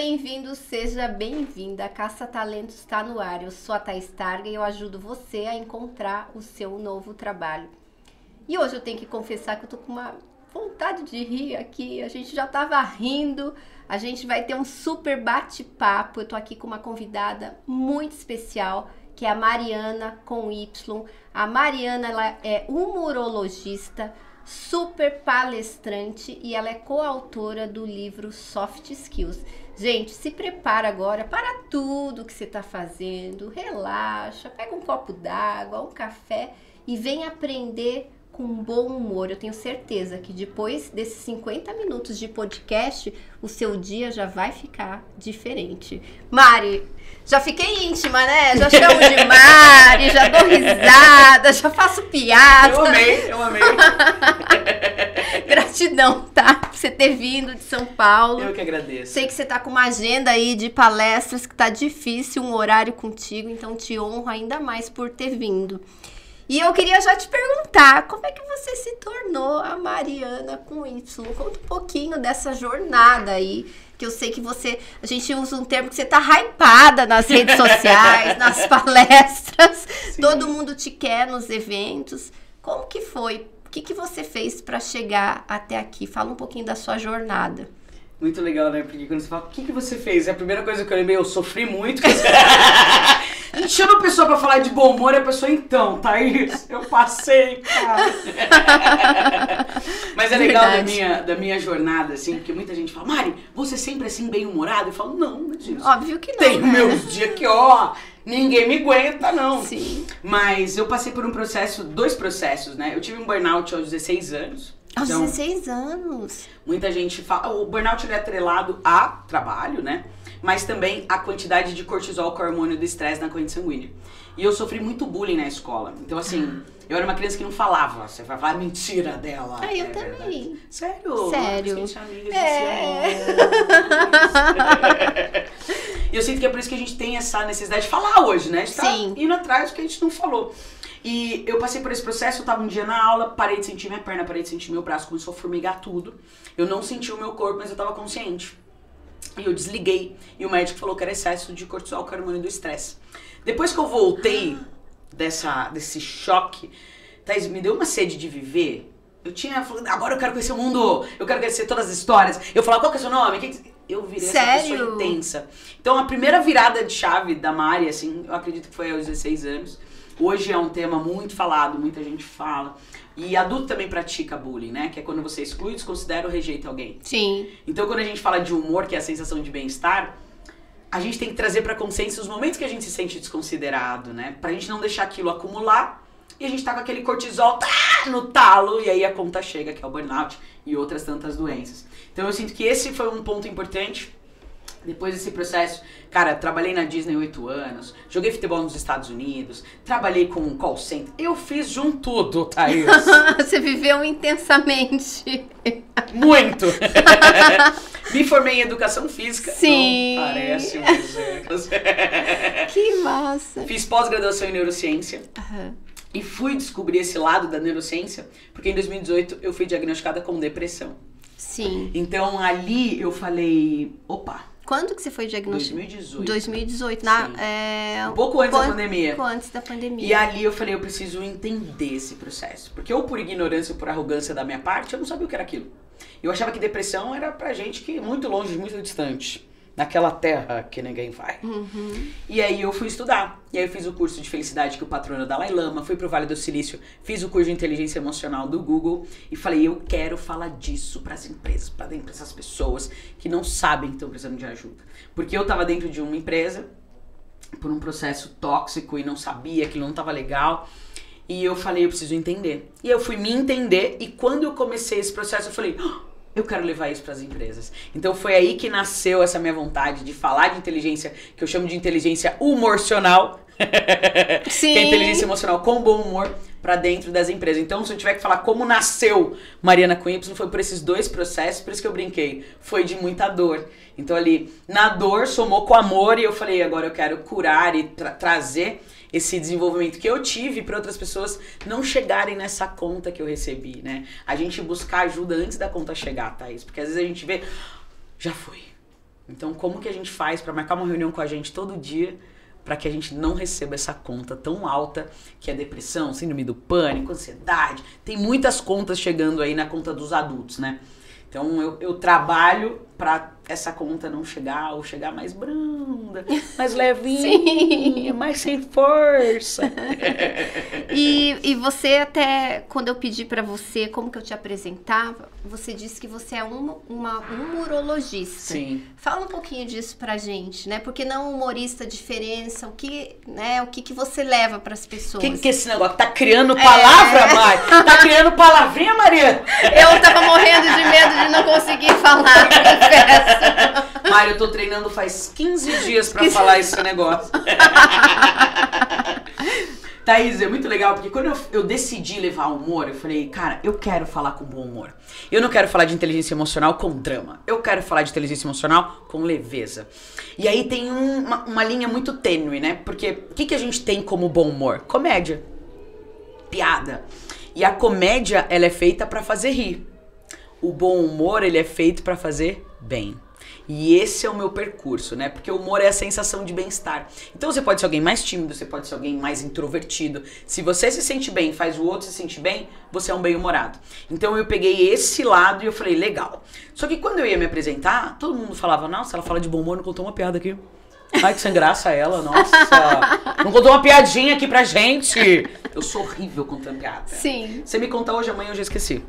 bem-vindo, seja bem-vinda. Caça Talentos está no ar. Eu sou a Thais Targa e eu ajudo você a encontrar o seu novo trabalho. E hoje eu tenho que confessar que eu tô com uma vontade de rir aqui. A gente já tava rindo. A gente vai ter um super bate-papo. Eu tô aqui com uma convidada muito especial, que é a Mariana com Y. A Mariana ela é humorologista, super palestrante e ela é coautora do livro Soft Skills. Gente, se prepara agora para tudo que você está fazendo, relaxa, pega um copo d'água, um café e vem aprender com bom humor. Eu tenho certeza que depois desses 50 minutos de podcast, o seu dia já vai ficar diferente. Mari, já fiquei íntima, né? Já chamo de Mari, já dou risada, já faço piada. Eu amei, eu amei. Gratidão, tá? Por você ter vindo de São Paulo. Eu que agradeço. Sei que você tá com uma agenda aí de palestras que tá difícil, um horário contigo, então te honro ainda mais por ter vindo. E eu queria já te perguntar, como é que você se tornou a Mariana com Y? Conta um pouquinho dessa jornada aí, que eu sei que você, a gente usa um termo que você tá hypada nas redes sociais, nas palestras, Sim. todo mundo te quer nos eventos. Como que foi? O que, que você fez para chegar até aqui? Fala um pouquinho da sua jornada. Muito legal, né? Porque quando você fala, o que, que você fez? É a primeira coisa que eu lembrei, eu sofri muito. a gente chama a pessoa pra falar de bom humor e a pessoa, então, Thaís, eu passei, cara. Mas é legal da minha, da minha jornada, assim, porque muita gente fala, Mari, você sempre assim, bem-humorado? Eu falo, não, não é disso. Óbvio que não. Tem né? meus dias que, ó, ninguém me aguenta, não. Sim. Mas eu passei por um processo, dois processos, né? Eu tive um burnout aos 16 anos. Aos Então, 16 anos. Muita gente fala. O burnout ele é atrelado a trabalho, né? Mas também a quantidade de cortisol, que é o hormônio do estresse na corrente sanguínea. E eu sofri muito bullying na escola. Então, assim, eu era uma criança que não falava. Você vai falar mentira dela. Ah, eu É também. verdade. Sério? Sério. Gente é amigas É. E eu sinto que é por isso que a gente tem essa necessidade de falar hoje, né? A gente tá Sim. indo atrás do que a gente não falou. E eu passei por esse processo, eu tava um dia na aula, parei de sentir minha perna, parei de sentir meu braço, começou a formigar tudo. Eu não senti o meu corpo, mas eu tava consciente. E eu desliguei. E o médico falou que era excesso de cortisol, que era o hormônio do estresse. Depois que eu voltei dessa, desse choque, Thaís, me deu uma sede de viver. Eu tinha falado, agora eu quero conhecer o mundo, eu quero conhecer todas as histórias. Eu falava, qual que é o seu nome? Eu virei essa Sério? pessoa intensa. Então a primeira virada de chave da Mari, assim, eu acredito que foi aos 16 anos. Hoje é um tema muito falado, muita gente fala. E adulto também pratica bullying, né? Que é quando você exclui, desconsidera ou rejeita alguém. Sim. Então, quando a gente fala de humor, que é a sensação de bem-estar, a gente tem que trazer pra consciência os momentos que a gente se sente desconsiderado, né? Pra gente não deixar aquilo acumular e a gente tá com aquele cortisol tá, no talo e aí a conta chega, que é o burnout e outras tantas doenças. Então, eu sinto que esse foi um ponto importante. Depois desse processo, cara, trabalhei na Disney oito anos, joguei futebol nos Estados Unidos, trabalhei com um call center. Eu fiz de um tudo, Thaís. Você viveu intensamente. Muito! Me formei em educação física. Sim. Não parece, mas é. Que massa. Fiz pós-graduação em neurociência Aham. e fui descobrir esse lado da neurociência porque em 2018 eu fui diagnosticada com depressão. Sim. Então ali eu falei, opa, Quando que você foi diagnosticado? 2018. 2018, na, é, Um pouco antes da pouco pandemia. antes da pandemia. E ali eu falei, eu preciso entender esse processo. Porque ou por ignorância ou por arrogância da minha parte, eu não sabia o que era aquilo. Eu achava que depressão era pra gente que muito longe, muito distante. Naquela terra que ninguém vai. Uhum. E aí eu fui estudar. E aí eu fiz o curso de felicidade que o patrono é Dalai Lama, fui pro Vale do Silício, fiz o curso de inteligência emocional do Google e falei, eu quero falar disso pras empresas, para essas pessoas que não sabem que estão precisando de ajuda. Porque eu tava dentro de uma empresa por um processo tóxico e não sabia que não tava legal. E eu falei, eu preciso entender. E eu fui me entender e quando eu comecei esse processo eu falei, "Ah, eu quero levar isso para as empresas. Então foi aí que nasceu essa minha vontade de falar de inteligência, que eu chamo de inteligência humorcional. Sim. que é inteligência emocional com bom humor para dentro das empresas. Então, se eu tiver que falar como nasceu Mariana com Y, foi por esses dois processos, por isso que eu brinquei. Foi de muita dor. Então, ali, na dor, somou com amor e eu falei, agora eu quero curar e tra- trazer esse desenvolvimento que eu tive para outras pessoas não chegarem nessa conta que eu recebi, né? A gente buscar ajuda antes da conta chegar, Thaís. Porque às vezes a gente vê, já foi. Então, como que a gente faz para marcar uma reunião com a gente todo dia para que a gente não receba essa conta tão alta que é depressão, síndrome do pânico, ansiedade. Tem muitas contas chegando aí na conta dos adultos, né? Então eu, eu trabalho para essa conta não chegar ou chegar mais branda, mais levinha, mais sem força. e, e você até, quando eu pedi para você como que eu te apresentava, você disse que você é uma, uma humorologista. Sim. Fala um pouquinho disso pra gente, né? Porque não humorista, diferença, o que, né, o que, que você leva para as pessoas? Que que é esse negócio? Tá criando palavra, é. Mari? Tá criando palavrinha, Maria? Eu tava morrendo de medo de não conseguir falar, confesso. Mário, eu tô treinando faz 15 dias para falar esse negócio. Thaís, é muito legal, porque quando eu, eu decidi levar humor, eu falei, cara, eu quero falar com bom humor. Eu não quero falar de inteligência emocional com drama. Eu quero falar de inteligência emocional com leveza. E aí tem um, uma, uma, linha muito tênue, né? Porque o que, que a gente tem como bom humor? Comédia. Piada. E a comédia, ela é feita para fazer rir. O bom humor, ele é feito para fazer bem. E esse é o meu percurso, né? Porque o humor é a sensação de bem-estar. Então você pode ser alguém mais tímido, você pode ser alguém mais introvertido. Se você se sente bem, faz o outro se sentir bem, você é um bem-humorado. Então eu peguei esse lado e eu falei, legal. Só que quando eu ia me apresentar, todo mundo falava, nossa, ela fala de bom humor, não contou uma piada aqui. Ai, que sem graça ela, nossa. Não contou uma piadinha aqui pra gente. Eu sou horrível contando piada. Sim. Você me contar hoje, amanhã eu já esqueci.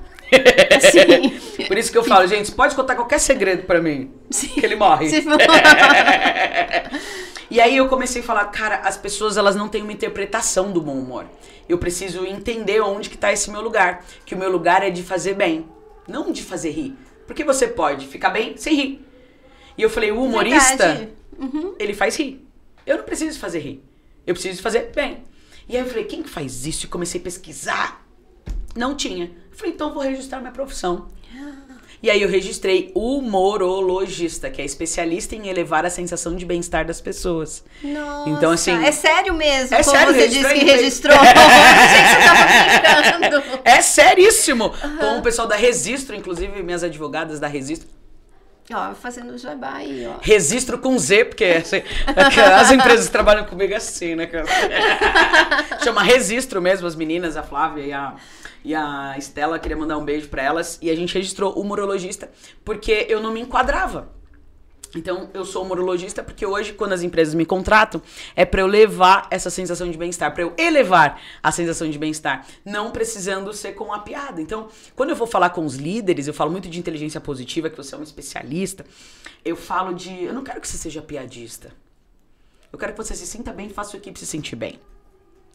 Sim. Por isso que eu falo, gente, pode contar qualquer segredo para mim. Sim. Que ele morre. e aí eu comecei a falar, cara, as pessoas elas não têm uma interpretação do bom humor. Eu preciso entender onde que tá esse meu lugar. Que o meu lugar é de fazer bem, não de fazer rir. Porque você pode ficar bem sem rir. E eu falei, o humorista, uhum. ele faz rir. Eu não preciso fazer rir. Eu preciso fazer bem. E aí eu falei, quem que faz isso? E comecei a pesquisar. Não tinha. Falei, então vou registrar minha profissão. E aí eu registrei humorologista, que é especialista em elevar a sensação de bem-estar das pessoas. Nossa, então, assim, é sério mesmo, é como sério, você disse que registrou. Gente, você É seríssimo. Uhum. Com o pessoal da Registro, inclusive minhas advogadas da Registro. Ó, fazendo jabá aí, ó. Registro com Z, porque assim, as empresas que trabalham comigo é assim, né? Chama Registro mesmo, as meninas, a Flávia e a e a Estela queria mandar um beijo para elas e a gente registrou o morologista porque eu não me enquadrava. Então, eu sou morologista porque hoje, quando as empresas me contratam, é para eu levar essa sensação de bem-estar, para eu elevar a sensação de bem-estar, não precisando ser com a piada. Então, quando eu vou falar com os líderes, eu falo muito de inteligência positiva, que você é um especialista, eu falo de. Eu não quero que você seja piadista. Eu quero que você se sinta bem e faça sua equipe se sentir bem.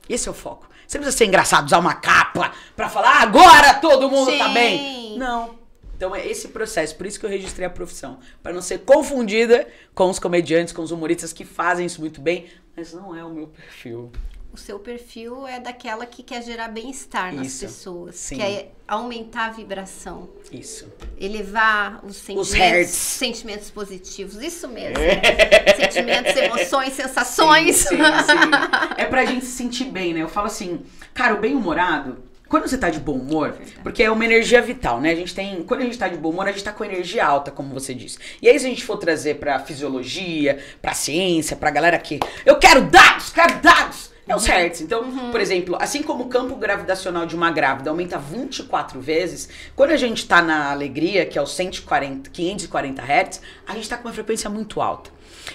Esse é o foco. Você não precisa ser engraçado, usar uma capa pra falar, ah, agora todo mundo Sim. tá bem. Não. Então é esse processo, por isso que eu registrei a profissão, para não ser confundida com os comediantes, com os humoristas que fazem isso muito bem, mas não é o meu perfil o seu perfil é daquela que quer gerar bem-estar nas pessoas, sim. quer aumentar a vibração. Isso. Elevar os sentimentos, os sentimentos positivos. Isso mesmo. É. Sentimentos, emoções, sensações. Sim, sim, sim. É pra gente se sentir bem, né? Eu falo assim, cara, o bem-humorado, quando você tá de bom humor, é porque é uma energia vital, né? A gente tem. Quando a gente tá de bom humor, a gente tá com energia alta, como você disse. E aí, se a gente for trazer pra fisiologia, pra ciência, pra galera que. Eu quero dados, quero dados! É os hertz. Então, uhum. por exemplo, assim como o campo gravitacional de uma grávida aumenta 24 vezes, quando a gente está na alegria, que é os 140, 540 hertz, a gente está com uma frequência muito alta.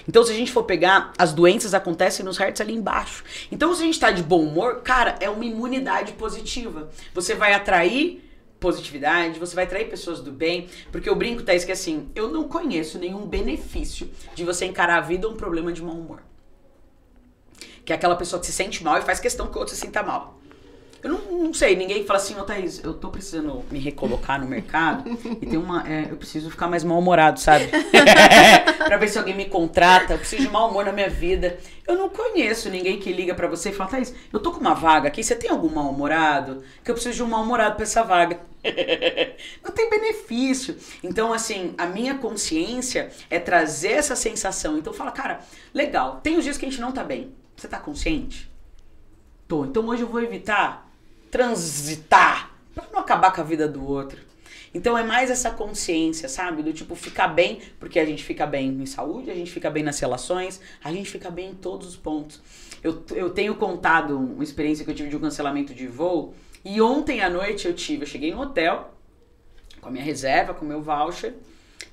Então, se a gente for pegar, as doenças acontecem nos hertz ali embaixo. Então, se a gente está de bom humor, cara, é uma imunidade positiva. Você vai atrair positividade, você vai atrair pessoas do bem, porque eu brinco, Thaís, que assim, eu não conheço nenhum benefício de você encarar a vida um problema de mau humor. Que é aquela pessoa que se sente mal e faz questão que o outro se sinta mal. Eu não, não sei, ninguém fala assim, ô oh, Thaís, eu tô precisando me recolocar no mercado e tem uma. É, eu preciso ficar mais mal-humorado, sabe? pra ver se alguém me contrata, eu preciso de mau humor na minha vida. Eu não conheço ninguém que liga para você e fala, Thaís, eu tô com uma vaga aqui, você tem algum mal-humorado? Que eu preciso de um mal-humorado pra essa vaga. não tem benefício. Então, assim, a minha consciência é trazer essa sensação. Então fala, cara, legal, tem os dias que a gente não tá bem. Você tá consciente? Tô. Então hoje eu vou evitar transitar para não acabar com a vida do outro. Então é mais essa consciência, sabe? Do tipo, ficar bem, porque a gente fica bem em saúde, a gente fica bem nas relações, a gente fica bem em todos os pontos. Eu, eu tenho contado uma experiência que eu tive de um cancelamento de voo, e ontem à noite eu tive, eu cheguei no hotel, com a minha reserva, com o meu voucher,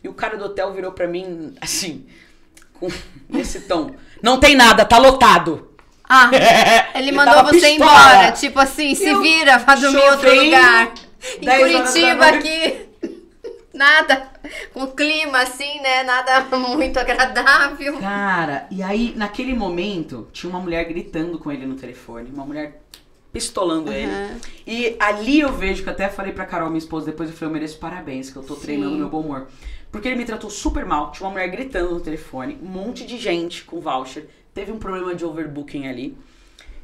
e o cara do hotel virou pra mim, assim, com esse tom. Não tem nada, tá lotado. Ah, ele, mandou você pistola. embora. Tipo assim, se Eu vira pra dormir em outro lugar. Em 10 horas da Curitiba aqui. Nada. Com clima assim, né? Nada muito agradável. Cara, e aí, naquele momento, tinha uma mulher gritando com ele no telefone. Uma mulher pistolando ele. E ali eu vejo que eu até falei pra Carol, minha esposa, depois eu falei, eu mereço parabéns, que eu tô treinando Sim. meu bom humor. Porque ele me tratou super mal. Tinha uma mulher gritando no telefone, um monte de gente com voucher. Teve um problema de overbooking ali.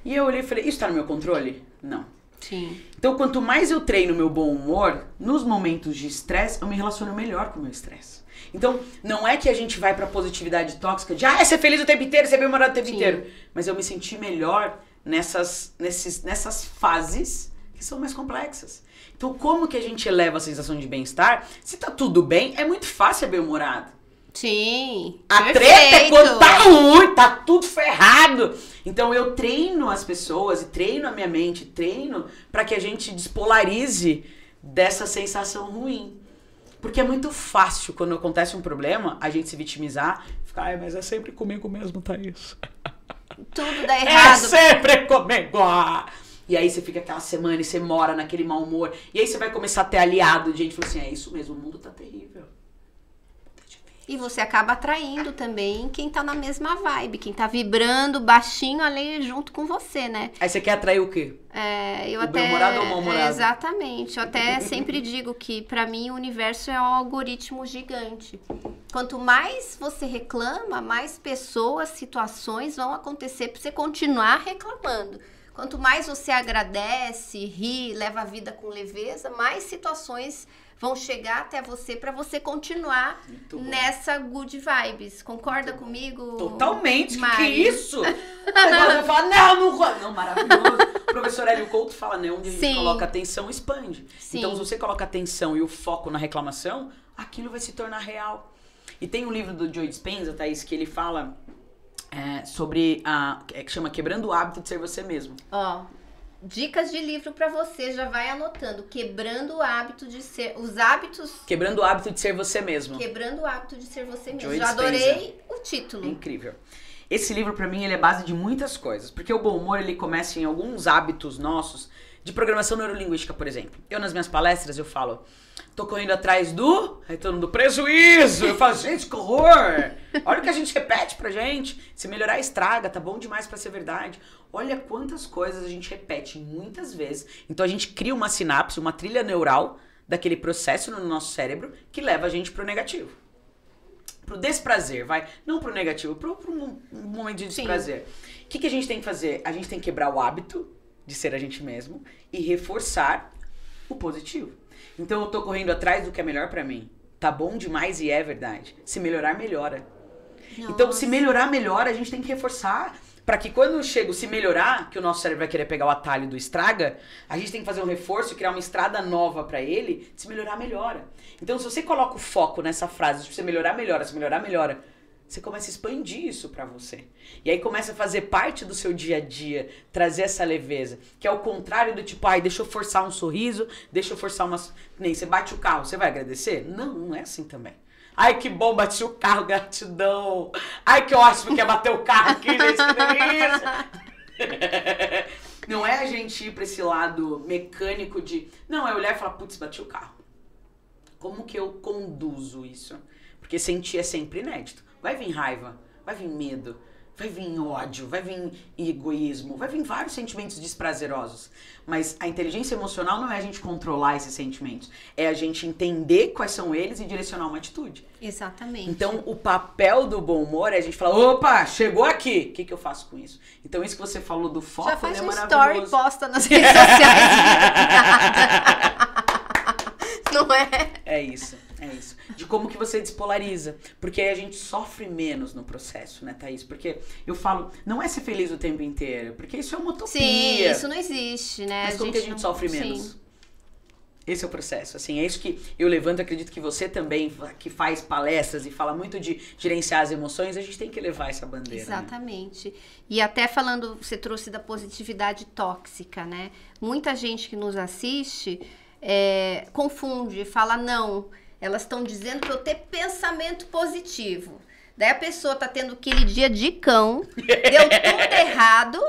E eu olhei e falei, isso tá no meu controle? Não. Sim. Então, quanto mais eu treino meu bom humor, nos momentos de estresse, eu me relaciono melhor com o meu estresse. Então, não é que a gente vai pra positividade tóxica de, ah, é ser feliz o tempo inteiro, ser bem-humorado o tempo Sim. inteiro. Mas eu me senti melhor nessas, nesses, nessas fases que são mais complexas. Então, como que a gente eleva a sensação de bem-estar? Se tá tudo bem, é muito fácil ser bem-humorado. Sim. A Perfeito. treta é quando tá ruim, tá tudo ferrado. Então eu treino as pessoas e treino a minha mente, treino pra que a gente despolarize dessa sensação ruim. Porque é muito fácil quando acontece um problema a gente se vitimizar, ficar, ai, mas é sempre comigo mesmo, Thaís. Tudo dá É errado. sempre comigo. E aí você fica aquela semana e você mora naquele mau humor. E aí você vai começar a ter aliado de gente fala assim, é isso mesmo, o mundo tá terrível. E você acaba atraindo também quem tá na mesma vibe, quem tá vibrando baixinho ali junto com você, né? Aí você quer atrair o quê? É, eu O até bem-humorado ou o mal-humorado? é, exatamente. Eu até sempre digo que pra mim o universo é um algoritmo gigante. Quanto mais você reclama, mais pessoas, situações vão acontecer pra você continuar reclamando. Quanto mais você agradece, ri, leva a vida com leveza, mais situações vão chegar até você pra você continuar Muito nessa good vibes. Concorda comigo? Totalmente, que, que é Mari? isso? Vai falar, não, não, não, maravilhoso. O professor Hélio Couto fala, né, onde a gente Sim. coloca atenção, expande. Sim. Então, se você coloca atenção e o foco na reclamação, aquilo vai se tornar real. E tem um livro do Joe Dispenza, Thaís, que ele fala é, sobre a, é, que chama Quebrando o Hábito de Ser Você Mesmo. Ó, dicas de livro pra você, já vai anotando. Quebrando o hábito de ser. Os hábitos. Quebrando o Hábito de Ser Você Mesmo. Quebrando o hábito de ser você mesmo. Já adorei o título. incrível. Esse livro, pra mim, ele é base de muitas coisas. Porque o bom humor, ele começa em alguns hábitos nossos de programação neurolinguística, por exemplo. Eu, nas minhas palestras, eu falo, tô correndo atrás do... Aí todo mundo, prejuízo! Eu falo, gente, que horror! Olha o que a gente repete pra gente. Se melhorar, estraga, tá bom demais pra ser verdade. Olha quantas coisas a gente repete muitas vezes. Então, a gente cria uma sinapse, uma trilha neural daquele processo no nosso cérebro que leva a gente pro negativo pro desprazer, vai. Não pro negativo, pro, pro um momento de desprazer. O que, que a gente tem que fazer? A gente tem que quebrar o hábito de ser a gente mesmo e reforçar o positivo. Então eu tô correndo atrás do que é melhor pra mim. Tá bom demais e é verdade. Se melhorar, melhora. Então, se melhorar, melhora, a gente tem que reforçar. Pra que quando chega se melhorar, que o nosso cérebro vai querer pegar o atalho do estraga, a gente tem que fazer um reforço, criar uma estrada nova pra ele. Se melhorar, melhora. Então, se você coloca o foco nessa frase, se você melhorar, melhora, se melhorar, melhora, você começa a expandir isso pra você. E aí começa a fazer parte do seu dia a dia, trazer essa leveza. Que é o contrário do tipo, ai, deixa eu forçar um sorriso, deixa eu forçar umas. Nem você bate o carro, você vai agradecer? Não, não é assim também. Ai, que bom, bati o carro, gratidão. Ai, que ótimo que é bater o carro aqui, gente, que delícia. Não é a gente ir pra esse lado mecânico de. Não, é olhar e falar, putz, bati o carro. Como que eu conduzo isso? Porque sentir é sempre inédito. Vai vir raiva, vai vir medo, vai vir ódio, vai vir egoísmo, vai vir vários sentimentos desprazerosos. Mas a inteligência emocional não é a gente controlar esses sentimentos, é a gente entender quais são eles e direcionar uma atitude. Exatamente. Então, o papel do bom humor é a gente falar: opa, chegou aqui, o que, que eu faço com isso? Então, isso que você falou do foco Já faz ele é um story posta nas redes sociais. Não é? É isso, é isso. De como que você despolariza. Porque aí a gente sofre menos no processo, né, Thaís? Porque eu falo, não é ser feliz o tempo inteiro, porque isso é uma utopia. Sim, isso não existe, né? Mas como que a gente não- sofre sim. menos? Esse é o processo, assim, é isso que eu levanto, acredito que você também, que faz palestras e fala muito de gerenciar as emoções, a gente tem que levar essa bandeira. Né? Exatamente. Né? E até falando, você trouxe da positividade tóxica, né? Muita gente que nos assiste é, confunde, fala, não, elas estão dizendo para eu ter pensamento positivo. Daí a pessoa tá tendo aquele dia de cão, deu tudo errado,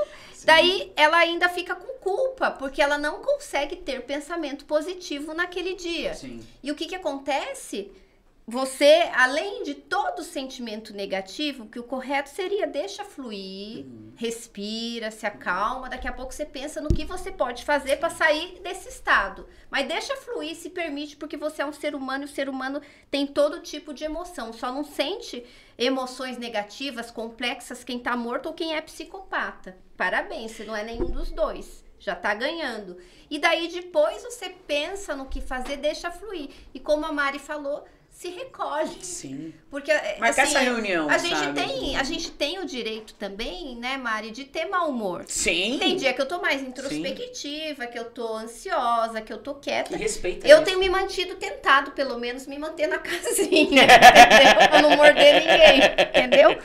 daí ela ainda fica com culpa, porque ela não consegue ter pensamento positivo naquele dia. Sim. E o que que acontece? Você, além de todo sentimento negativo, que o correto seria deixa fluir, uhum. respira, se acalma, daqui a pouco você pensa no que você pode fazer para sair desse estado. Mas deixa fluir, se permite, porque você é um ser humano e o ser humano tem todo tipo de emoção, só não sente emoções negativas, complexas quem tá morto ou quem é psicopata. Parabéns, você não é nenhum dos dois já tá ganhando. E daí depois você pensa no que fazer, deixa fluir. E como a Mari falou, se recolhe. Sim. Porque é, Mas assim, essa reunião, a gente tem, a gente tem o direito também, né, Mari, de ter mau humor. Sim. Tem dia que eu tô mais introspectiva, Sim. que eu tô ansiosa, que eu tô quieta. Que respeita Eu isso. tenho me mantido tentado, pelo menos, me manter na casinha, entendeu? Pra não morder ninguém, entendeu?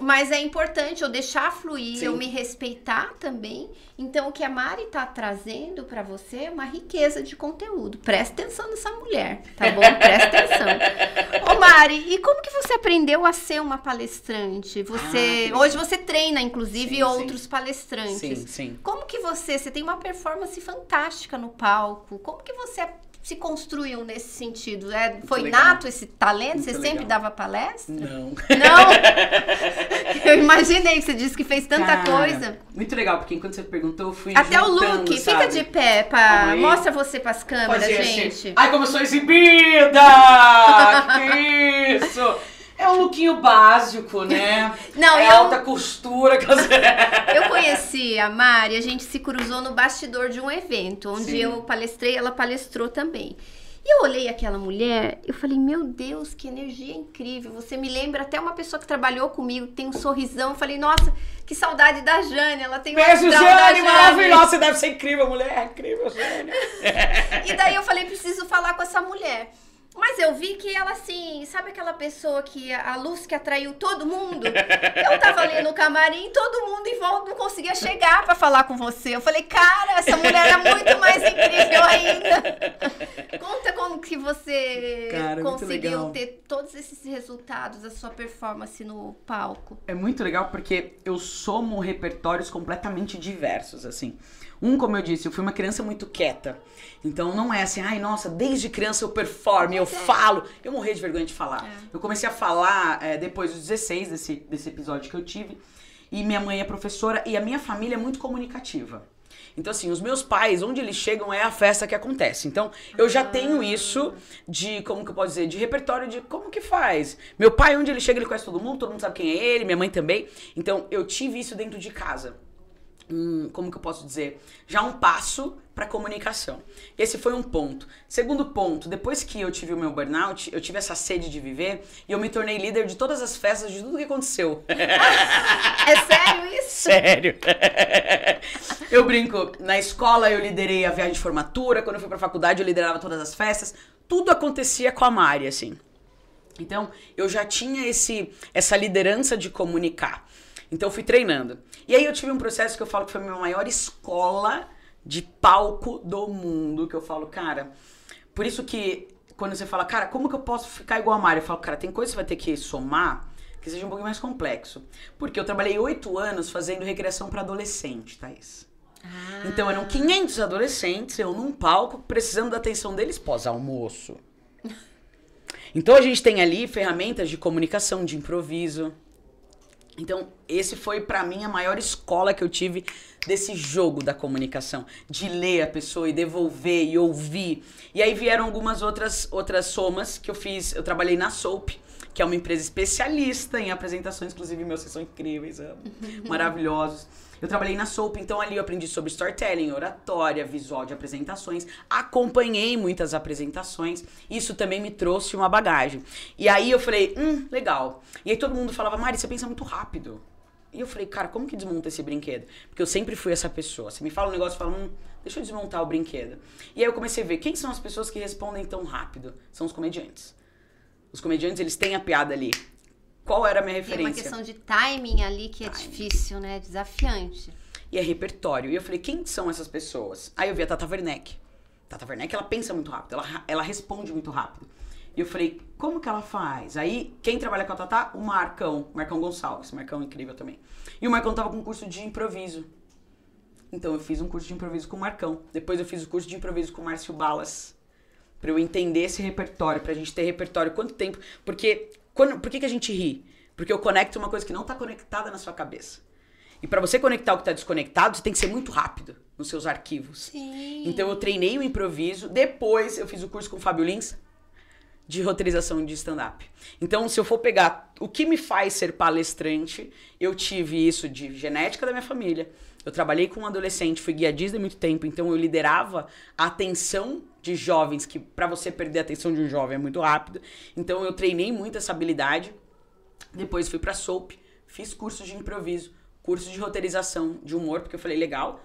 Mas é importante eu deixar fluir, Sim. eu me respeitar também. Então, o que a Mari tá trazendo para você é uma riqueza de conteúdo. Presta atenção nessa mulher, tá bom? Presta atenção. Ô, Mari, e como que você aprendeu a ser uma palestrante? Você ah, hoje você treina, inclusive, sim, outros sim. palestrantes. Sim, sim. Como que você, você tem uma performance fantástica no palco? Como que você se construiu nesse sentido? É, foi legal. nato esse talento? Muito você legal. sempre dava palestra? Não. Não? eu imaginei que você disse que fez tanta Cara, coisa. Muito legal, porque enquanto você perguntou, eu fui Até juntando, o look. Sabe? Fica de pé, pra... mostra você pras câmeras, Fazia gente. Assim. Ai, como eu sou exibida! que isso! É um lookinho básico, né? Não, é eu... alta costura. eu conheci a Mari, a gente se cruzou no bastidor de um evento, onde Sim. eu palestrei, ela palestrou também. E eu olhei aquela mulher, eu falei, meu Deus, que energia incrível. Você me lembra até uma pessoa que trabalhou comigo, tem um sorrisão. Eu falei, nossa, que saudade da Jane. Ela tem um Beijo, Jane, maravilhosa. Você deve ser incrível, mulher. É incrível, Jane. e daí eu falei, preciso falar com essa mulher. Mas eu vi que ela, assim, sabe aquela pessoa que a luz que atraiu todo mundo? Eu tava ali no camarim, todo mundo em volta não conseguia chegar para falar com você. Eu falei, cara, essa mulher é muito mais incrível ainda. Conta como que você cara, conseguiu ter todos esses resultados da sua performance no palco. É muito legal porque eu somo repertórios completamente diversos, assim. Um, como eu disse, eu fui uma criança muito quieta. Então não é assim, ai, nossa, desde criança eu performo, eu é. falo. Eu morri de vergonha de falar. É. Eu comecei a falar é, depois dos 16 desse, desse episódio que eu tive. E minha mãe é professora e a minha família é muito comunicativa. Então, assim, os meus pais, onde eles chegam é a festa que acontece. Então, eu já tenho ah. isso de, como que eu posso dizer, de repertório de como que faz. Meu pai, onde ele chega, ele conhece todo mundo, todo mundo sabe quem é ele, minha mãe também. Então, eu tive isso dentro de casa um, como que eu posso dizer, já um passo para comunicação. Esse foi um ponto. Segundo ponto, depois que eu tive o meu burnout, eu tive essa sede de viver e eu me tornei líder de todas as festas de tudo que aconteceu. é sério isso? Sério. eu brinco, na escola eu liderei a viagem de formatura, quando eu fui para faculdade eu liderava todas as festas, tudo acontecia com a Mari assim. Então, eu já tinha esse essa liderança de comunicar. Então eu fui treinando. E aí eu tive um processo que eu falo que foi a minha maior escola de palco do mundo, que eu falo, cara, por isso que quando você fala, cara, como que eu posso ficar igual a Mari? Eu falo, cara, tem coisa que você vai ter que somar que seja um pouquinho mais complexo. Porque eu trabalhei oito anos fazendo recreação para adolescente, Thaís. Ah. Então eram 500 adolescentes, eu num palco, precisando da atenção deles pós-almoço. Então a gente tem ali ferramentas de comunicação, de improviso, então, esse foi para mim a maior escola que eu tive desse jogo da comunicação, de ler a pessoa e devolver e ouvir. E aí vieram algumas outras outras somas que eu fiz, eu trabalhei na Soap, que é uma empresa especialista em apresentações, inclusive meus são incríveis, amo, maravilhosos. Eu trabalhei na Soap, então ali eu aprendi sobre storytelling, oratória, visual de apresentações, acompanhei muitas apresentações, isso também me trouxe uma bagagem. E aí eu falei, hum, legal. E aí todo mundo falava, Mari, você pensa muito rápido. E eu falei, cara, como que desmonta esse brinquedo? Porque eu sempre fui essa pessoa. Você me fala um negócio, fala, hum, deixa eu desmontar o brinquedo. E aí eu comecei a ver quem são as pessoas que respondem tão rápido. São os comediantes. Os comediantes, eles têm a piada ali. Qual era a minha Tem uma referência? questão de timing ali que é Timing. difícil, né? Desafiante. E é repertório. E eu falei, quem são essas pessoas? Aí eu vi a Tata Werneck. Tata Werneck, ela pensa muito rápido, ela, ela responde muito rápido. E eu falei, como que ela faz? Aí, quem trabalha com a Tata? O Marcão, Marcão Gonçalves. Marcão é incrível também. E o Marcão tava com um curso de improviso. Então eu fiz um curso de improviso com o Marcão. Depois eu fiz o curso de improviso com o Márcio Balas. Pra eu entender esse repertório, pra gente ter repertório. Quanto tempo? Porque, quando, por que, que a gente ri? Porque eu conecto uma coisa que não tá conectada na sua cabeça. E pra você conectar o que tá desconectado, você tem que ser muito rápido nos seus arquivos. Sim. Então eu treinei o improviso, depois eu fiz o curso com o Fábio Lins de roteirização de stand-up. Então, se eu for pegar o que me faz ser palestrante, eu tive isso de genética da minha família. Eu trabalhei com um adolescente, fui guia Disney há muito tempo, então eu liderava a atenção de jovens, que pra você perder a atenção de um jovem é muito rápido. Então eu treinei muito essa habilidade. Depois fui pra Soap, fiz curso de improviso, curso de roteirização de humor, porque eu falei, legal,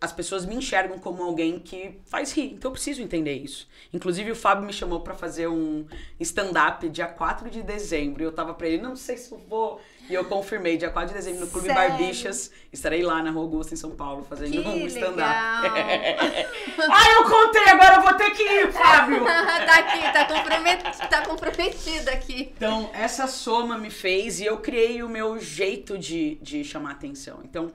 as pessoas me enxergam como alguém que faz rir, então eu preciso entender isso. Inclusive o Fábio me chamou pra fazer um stand-up dia 4 de dezembro, e eu tava pra ele, não sei se eu vou, e eu confirmei, dia 4 de dezembro no Clube Sério? Barbixas, estarei lá na Rua Augusta, em São Paulo, fazendo Que um stand-up. ah, eu contei, agora eu vou ter que ir, Fábio! tá aqui, tá, compromet... tá comprometida aqui. Então, essa soma me fez e eu criei o meu jeito de, de chamar atenção. Então,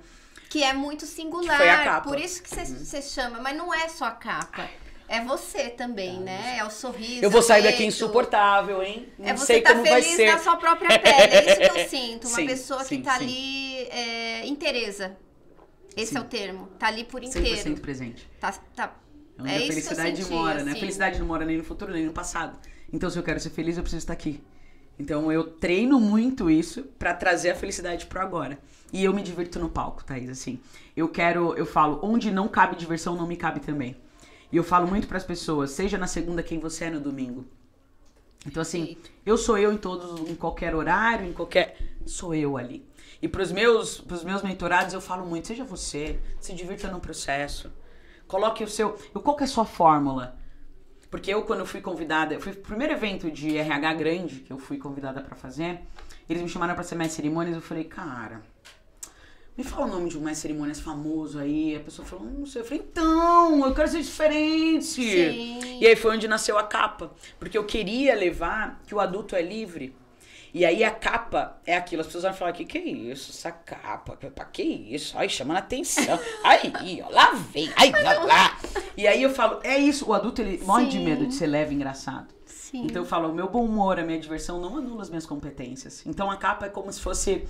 Que é muito singular. Foi a capa. Por isso que você chama, mas não é só a capa. É você também, né? É o sorriso. eu vou é sair daqui jeito. insuportável, hein? Não É você sei tá como vai feliz ser. na sua própria pele. É isso que eu sinto. Uma Sim, pessoa sim, que tá sim. ali é, inteireza. Esse é o termo. Tá ali por 100% inteiro. presente. Tá, tá. É onde É a isso que eu felicidade senti, mora, né? A assim. felicidade não mora nem no futuro, nem no passado. Então, se eu quero ser feliz, eu preciso estar aqui. Então, eu treino muito isso pra trazer a felicidade pro agora. E eu me divirto no palco, Thaís, assim. Eu quero, eu falo, onde não cabe diversão, não me cabe também. E eu falo muito pras pessoas, seja na segunda quem você é no domingo. Então, assim, eu sou eu em todos, em qualquer horário, em qualquer. Sou eu ali. E pros meus, pros meus mentorados eu falo muito, seja você, se divirta no processo. Coloque o seu. Qual que é a sua fórmula? Porque eu, quando fui convidada, eu fui pro primeiro evento de RH grande que eu fui convidada pra fazer, eles me chamaram pra ser de cerimônias, eu falei, cara, me fala o nome de um mestre cerimônias famoso aí. A pessoa falou, não sei. Eu falei, então, eu quero ser diferente. Sim. E aí foi onde nasceu a capa. Porque eu queria levar que o adulto é livre. E aí a capa é aquilo. As pessoas vão falar, que que é isso? Essa capa? Pra que isso? Ai, chamando atenção. Aí, ó, lá vem. Ai, lá, lá. E aí eu falo, é isso. O adulto, ele morre de Sim. medo de ser leve e engraçado. Sim. Então eu falo, o meu bom humor, a minha diversão não anula as minhas competências. Então a capa é como se fosse.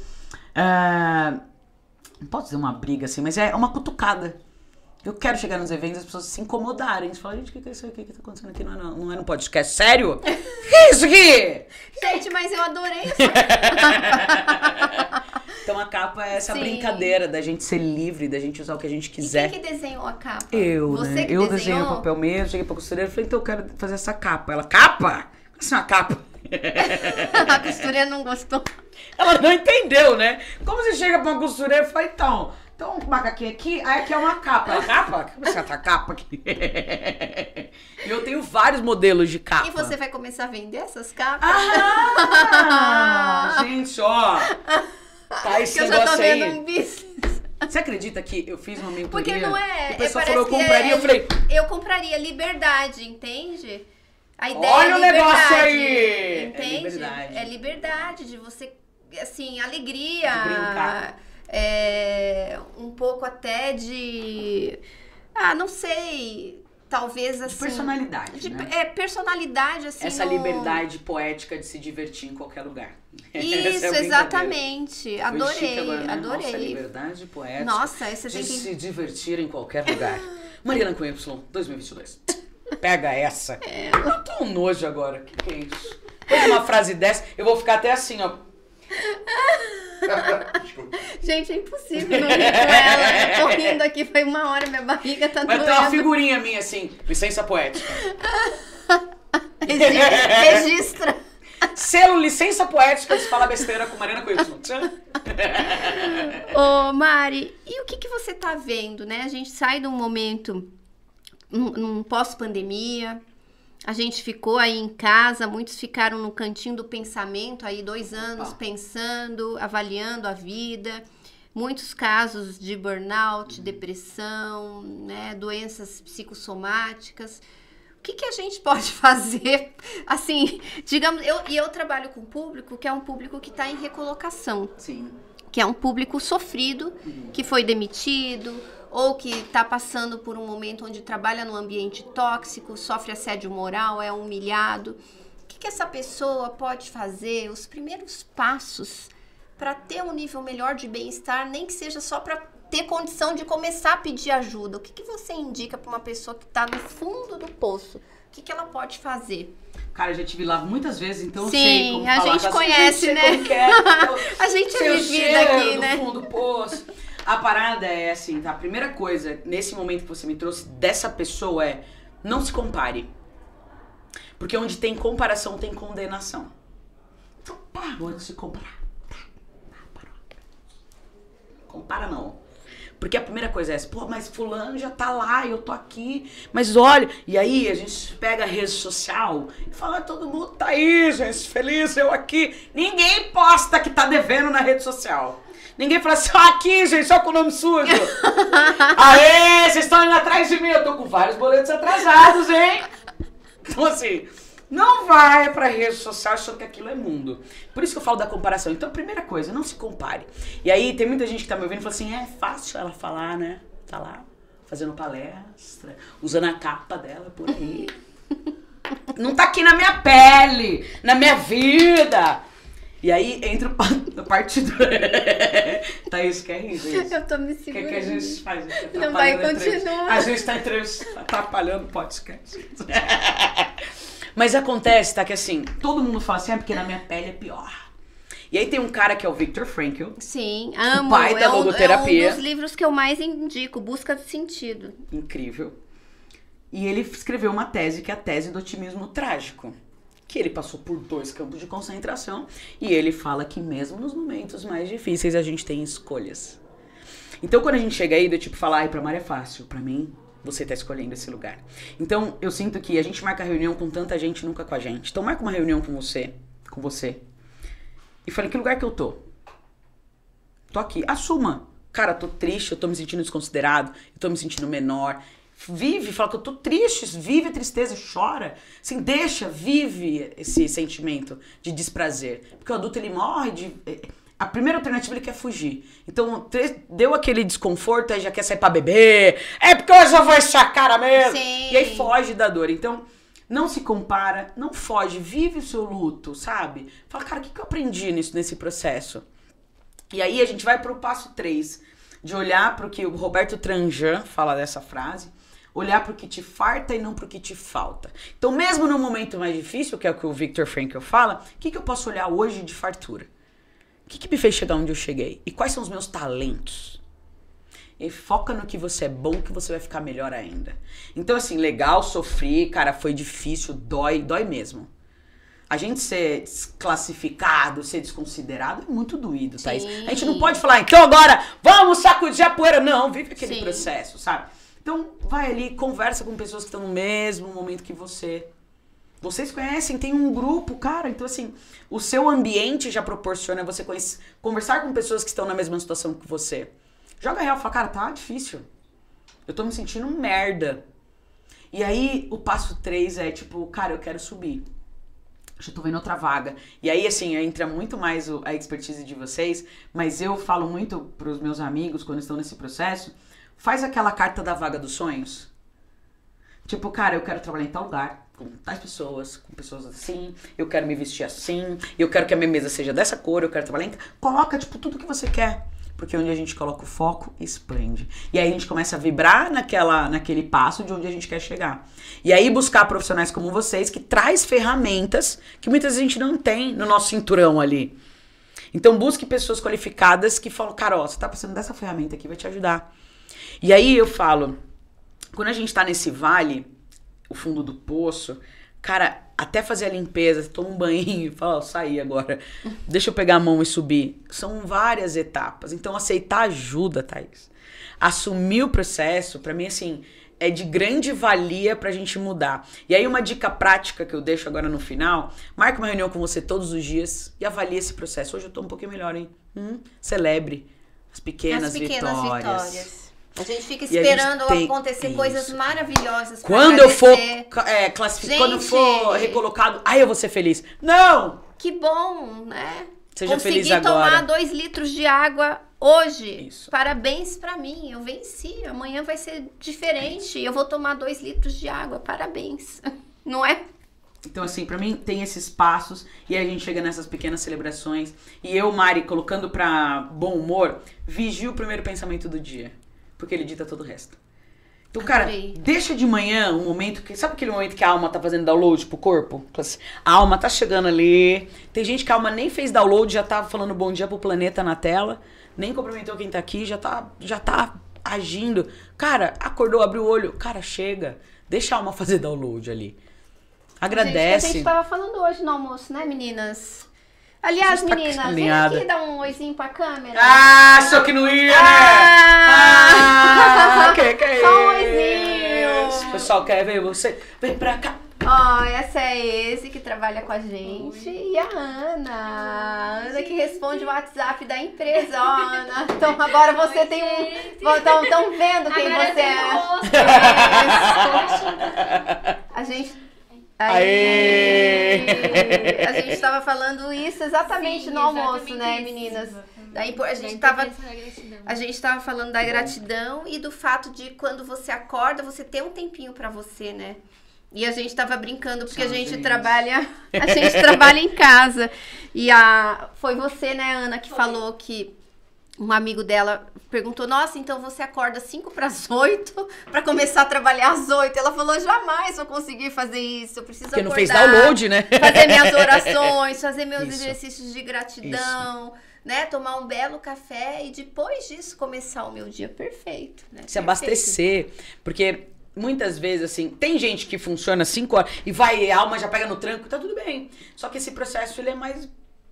ah, não posso dizer uma briga assim, mas é uma cutucada. Eu quero chegar nos eventos e as pessoas se incomodarem. Eles falam, gente, o que, que é isso aqui? O que tá acontecendo aqui? Não é, não, não é no podcast. Sério? que isso aqui? Gente, mas eu adorei essa Então a capa é essa Sim. brincadeira da gente ser livre, da gente usar o que a gente E quiser. quem que desenhou a capa? Eu, Você né? eu desenhou? desenhei o papel mesmo, cheguei pra costureira e falei, então eu quero fazer essa capa. Ela, capa? Como assim uma capa? A costureira não gostou. Ela não entendeu, né? Como você chega pra uma costureira e fala, então, então um macaquinho aqui, aí aqui é uma capa. Capa? Como assim essa capa aqui? e eu tenho vários modelos de capa. E você vai começar a vender essas capas? Ah! gente, ó. Tá esse eu já tô negócio vendo aí. um business. Você acredita que eu fiz uma mentoria? Porque não é. O pessoal é, falou, eu compraria, é- eu falei, Eu compraria liberdade, entende? A ideia Olha é o negócio liberdade, aí! Entende? É liberdade. É liberdade de você, assim, alegria. De brincar. É, um pouco até de. Ah, não sei. Talvez assim. de personalidade, de- né? É, personalidade, assim. Essa no- liberdade poética de se divertir em qualquer lugar. É Isso, brincadeira. exatamente. Adorei, agora, né? Nossa, adorei. liberdade poética. Nossa, você de tem que. se divertir em qualquer lugar. Mariana com Y, 2022. Pega essa. É. Eu tô um nojo agora. O que, que é isso? Depois de uma frase dessa, eu vou ficar até assim, ó. Desculpa. Gente, é impossível não rir com ela. Eu tô rindo aqui, foi uma hora, minha barriga tá Vai doendo. ter uma figurinha minha assim, licença poética. Regi- Registra. Selo licença poética de falar besteira com Mariana Y. Ô, Mari, e o que, que você tá vendo, né? A gente sai de um momento, num, pós-pandemia, a gente ficou aí em casa, muitos ficaram no cantinho do pensamento aí dois anos Opa. pensando, avaliando a vida. Muitos casos de burnout, depressão, né, doenças psicossomáticas. O que, que a gente pode fazer? Assim, digamos, eu, e eu trabalho com público que é um público que está em recolocação Sim. que é um público sofrido, que foi demitido ou que está passando por um momento onde trabalha num ambiente tóxico, sofre assédio moral, é humilhado. O que, que essa pessoa pode fazer? Os primeiros passos para ter um nível melhor de bem-estar, nem que seja só para ter condição de começar a pedir ajuda. O que, que você indica para uma pessoa que está no fundo do poço? O que, que ela pode fazer? Cara, eu já tive lá muitas vezes, então eu Sim, sei como a falar gente conhece, né? é. A gente é vivida aqui, né? fundo do poço. A parada é assim, tá? A primeira coisa, nesse momento que você me trouxe dessa pessoa é não se compare. Porque onde tem comparação tem condenação. Então parou de se comparar. Parou. Compara não. Porque a primeira coisa é essa, pô, mas fulano já tá lá, eu tô aqui, mas olha, e aí a gente pega a rede social e fala, "Ah, todo mundo tá aí, gente, feliz, eu aqui. Ninguém posta que tá devendo na rede social. Ninguém fala assim, ó, aqui, gente, só com o nome sujo. Aê, vocês estão indo atrás de mim, eu tô com vários boletos atrasados, hein? Então, assim, não vai pra rede social achando que aquilo é mundo. Por isso que eu falo da comparação. Então, primeira coisa, não se compare. E aí, tem muita gente que tá me ouvindo e fala assim: é fácil ela falar, né? Tá lá, fazendo palestra, usando a capa dela por aí. Não tá aqui na minha pele, na minha vida. E aí entra o pa- a parte do. Thaís, quer rir, gente? Eu tô me O que, que a gente faz? Não vai a continuar. A gente tá atrapalhando o podcast. Mas acontece, tá? Que assim, todo mundo fala assim, é porque na minha pele é pior. E aí tem um cara que é o Victor Frankl. Sim, amo. pai da é, um, é logoterapia. um dos livros que eu mais indico, Busca de Sentido. Incrível. E ele escreveu uma tese que é a tese do otimismo trágico. Que ele passou por dois campos de concentração. E ele fala que mesmo nos momentos mais difíceis a gente tem escolhas. Então quando a gente chega aí, do tipo falar, ai, pra Mara é fácil. Pra mim, você tá escolhendo esse lugar. Então eu sinto que a gente marca reunião com tanta gente, nunca com a gente. Então marca uma reunião com você, com você. E fala, que lugar que eu tô? Tô aqui. Assuma. Cara, tô triste, eu tô me sentindo desconsiderado, eu tô me sentindo menor. Vive, fala que eu tô triste, vive a tristeza, chora. Assim, deixa, vive esse sentimento de desprazer. Porque o adulto, ele morre de... eh, A primeira alternativa, ele quer fugir. Então, deu aquele desconforto, aí já quer sair pra beber. É porque hoje eu vou encher a cara mesmo. Sim. E aí foge da dor. Então, não se compara, não foge, vive o seu luto, sabe? Fala, cara, o que, que eu aprendi nisso, nesse processo? E aí a gente vai pro passo 3, de olhar pro que o Roberto Tranjan fala dessa frase, olhar pro que te farta e não pro que te falta. Então, mesmo no momento mais difícil, que é o que o Victor Frankl fala, o que, que eu posso olhar hoje de fartura? O que, que me fez chegar onde eu cheguei? E quais são os meus talentos? E foca no que você é bom, que você vai ficar melhor ainda. Então, assim, legal, sofri, cara, foi difícil, dói, dói mesmo. A gente ser desclassificado, ser desconsiderado é muito doído, Thaís. Sim. A gente não pode falar, então agora vamos sacudir a poeira. Não, vive aquele Sim. processo, sabe? Então, vai ali, conversa com pessoas que estão no mesmo momento que você. Vocês conhecem, tem um grupo, cara. Então, assim, o seu ambiente já proporciona você conversar com pessoas que estão na mesma situação que você. Joga real, fala, cara, tá difícil. Eu tô me sentindo um merda. E aí, o passo 3 é tipo, cara, eu quero subir. Já tô vendo outra vaga. E aí, assim, entra muito mais a expertise de vocês, mas eu falo muito pros meus amigos quando estão nesse processo, faz aquela carta da vaga dos sonhos. Tipo, cara, eu quero trabalhar em tal lugar, com tais pessoas, com pessoas assim, eu quero me vestir assim, eu quero que a minha mesa seja dessa cor, eu quero trabalhar em... Coloca, tipo, tudo que você quer. Porque onde a gente coloca o foco, esplende. E aí a gente começa a vibrar naquela, naquele passo de onde a gente quer chegar. E aí buscar profissionais como vocês que traz ferramentas que muitas vezes a gente não tem no nosso cinturão ali. Então busque pessoas qualificadas que falam, cara, ó, você tá precisando dessa ferramenta aqui, vai te ajudar. E aí eu falo, quando a gente tá nesse vale, o fundo do poço, Cara, até fazer a limpeza, toma um banho e fala, ó, saí agora. Deixa eu pegar a mão e subir. São várias etapas. Então, aceitar ajuda, Thaís. Assumir o processo, para mim, assim, é de grande valia pra gente mudar. E aí, uma dica prática que eu deixo agora no final: marque uma reunião com você todos os dias e avalie esse processo. Hoje eu tô um pouquinho melhor, hein? Hum, celebre as pequenas, As pequenas vitórias. vitórias. A gente fica gente esperando tem acontecer isso. coisas maravilhosas. Quando eu for é, classific... quando eu Gente! for recolocado, aí eu vou ser feliz. Não! Que bom, né? Seja Consegui feliz agora. tomar dois litros de água hoje. Isso. Parabéns pra mim, eu venci. Amanhã vai ser diferente. Eu vou tomar dois litros de água. Parabéns. Não é? Então, assim, pra mim tem esses passos e aí a gente chega nessas pequenas celebrações. E eu, Mari, colocando pra bom humor, vigio o primeiro pensamento do dia. Porque ele dita todo o resto. Então, cara, Adorei. deixa de manhã um momento que. Sabe aquele momento que a alma tá fazendo download pro corpo? A alma tá chegando ali. Tem gente que a alma nem fez download, já tá falando bom dia pro planeta na tela. Nem cumprimentou quem tá aqui, já tá, já tá agindo. Cara, acordou, abriu o olho. Cara, chega. Deixa a alma fazer download ali. A Agradece. gente tava falando hoje no almoço, né, meninas? Aliás, está meninas, vem alinhada. aqui dar um oizinho pra câmera. Ah, só que não ia, né? Ah! Ah, que que é Só um isso? oizinho. Pessoal, quer ver você? Vem pra cá. Ó, essa é esse que trabalha com a gente e a Ana. A Ana que responde o WhatsApp da empresa, ó, Ana. Então agora você Oi, tem um. Estão tão vendo quem Agora você é. um rosto. A gente. Aê! A gente tava falando isso exatamente Sim, no almoço, exatamente né, isso. meninas? Exatamente. Da impo- a gente tava importância da gratidão. A gente tava falando da gratidão e do fato de quando você acorda, você ter um tempinho pra você, né? E a gente tava brincando porque a São gente gênios. trabalha, a gente trabalha em casa. E a foi você, né, Ana, que Foi. falou que um amigo dela perguntou: "Nossa, então você acorda 5 para as 8 para começar a trabalhar às 8". Ela falou: "Jamais vou conseguir fazer isso. Eu preciso Porque não acordar, fez download, né? fazer minhas orações, fazer meus Isso. exercícios de gratidão, né? Tomar um belo café e depois disso começar o meu dia perfeito, né? Se Perfeito. abastecer. Porque muitas vezes, assim, tem gente que funciona 5 horas e vai, a alma já pega no tranco, tá tudo bem. Só que esse processo, ele é mais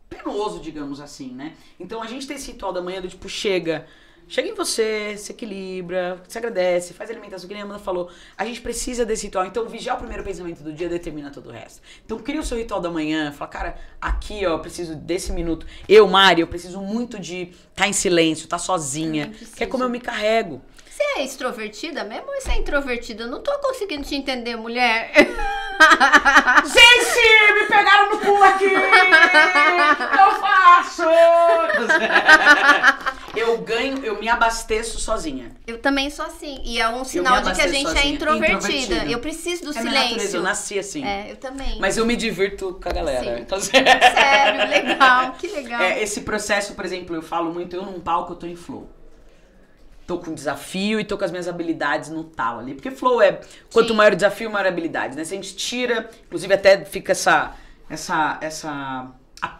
penoso, digamos assim, né? Então a gente tem esse ritual da manhã do tipo, chega. Chega em você, se equilibra, se agradece, faz alimentação, que nem a Amanda falou. A gente precisa desse ritual. Então, vigiar o primeiro pensamento do dia determina todo o resto. Então, cria o seu ritual da manhã. Fala, cara, aqui, ó, eu preciso desse minuto. Eu, Mari, eu preciso muito de estar em silêncio, estar sozinha. Também preciso. Que é como eu me carrego. Você é extrovertida mesmo ou você é introvertida? Eu não tô conseguindo te entender, mulher. Gente, me pegaram no pulo aqui! Eu faço! Eu ganho, eu me abasteço sozinha. Eu também sou assim. E é um sinal de que a gente é sozinha. introvertida. Introvertida. Eu preciso do É natureza, eu silêncio. nasci assim. É, eu também. Mas eu me divirto com a galera. Sim. Então, Sério, legal, que legal. É, esse processo, por exemplo, eu falo muito, eu num palco eu tô em flow. Tô com desafio e tô com as minhas habilidades no tal ali. Porque flow é quanto Sim. maior o desafio, maior a habilidade, né? Se a gente tira, inclusive até fica essa essa essa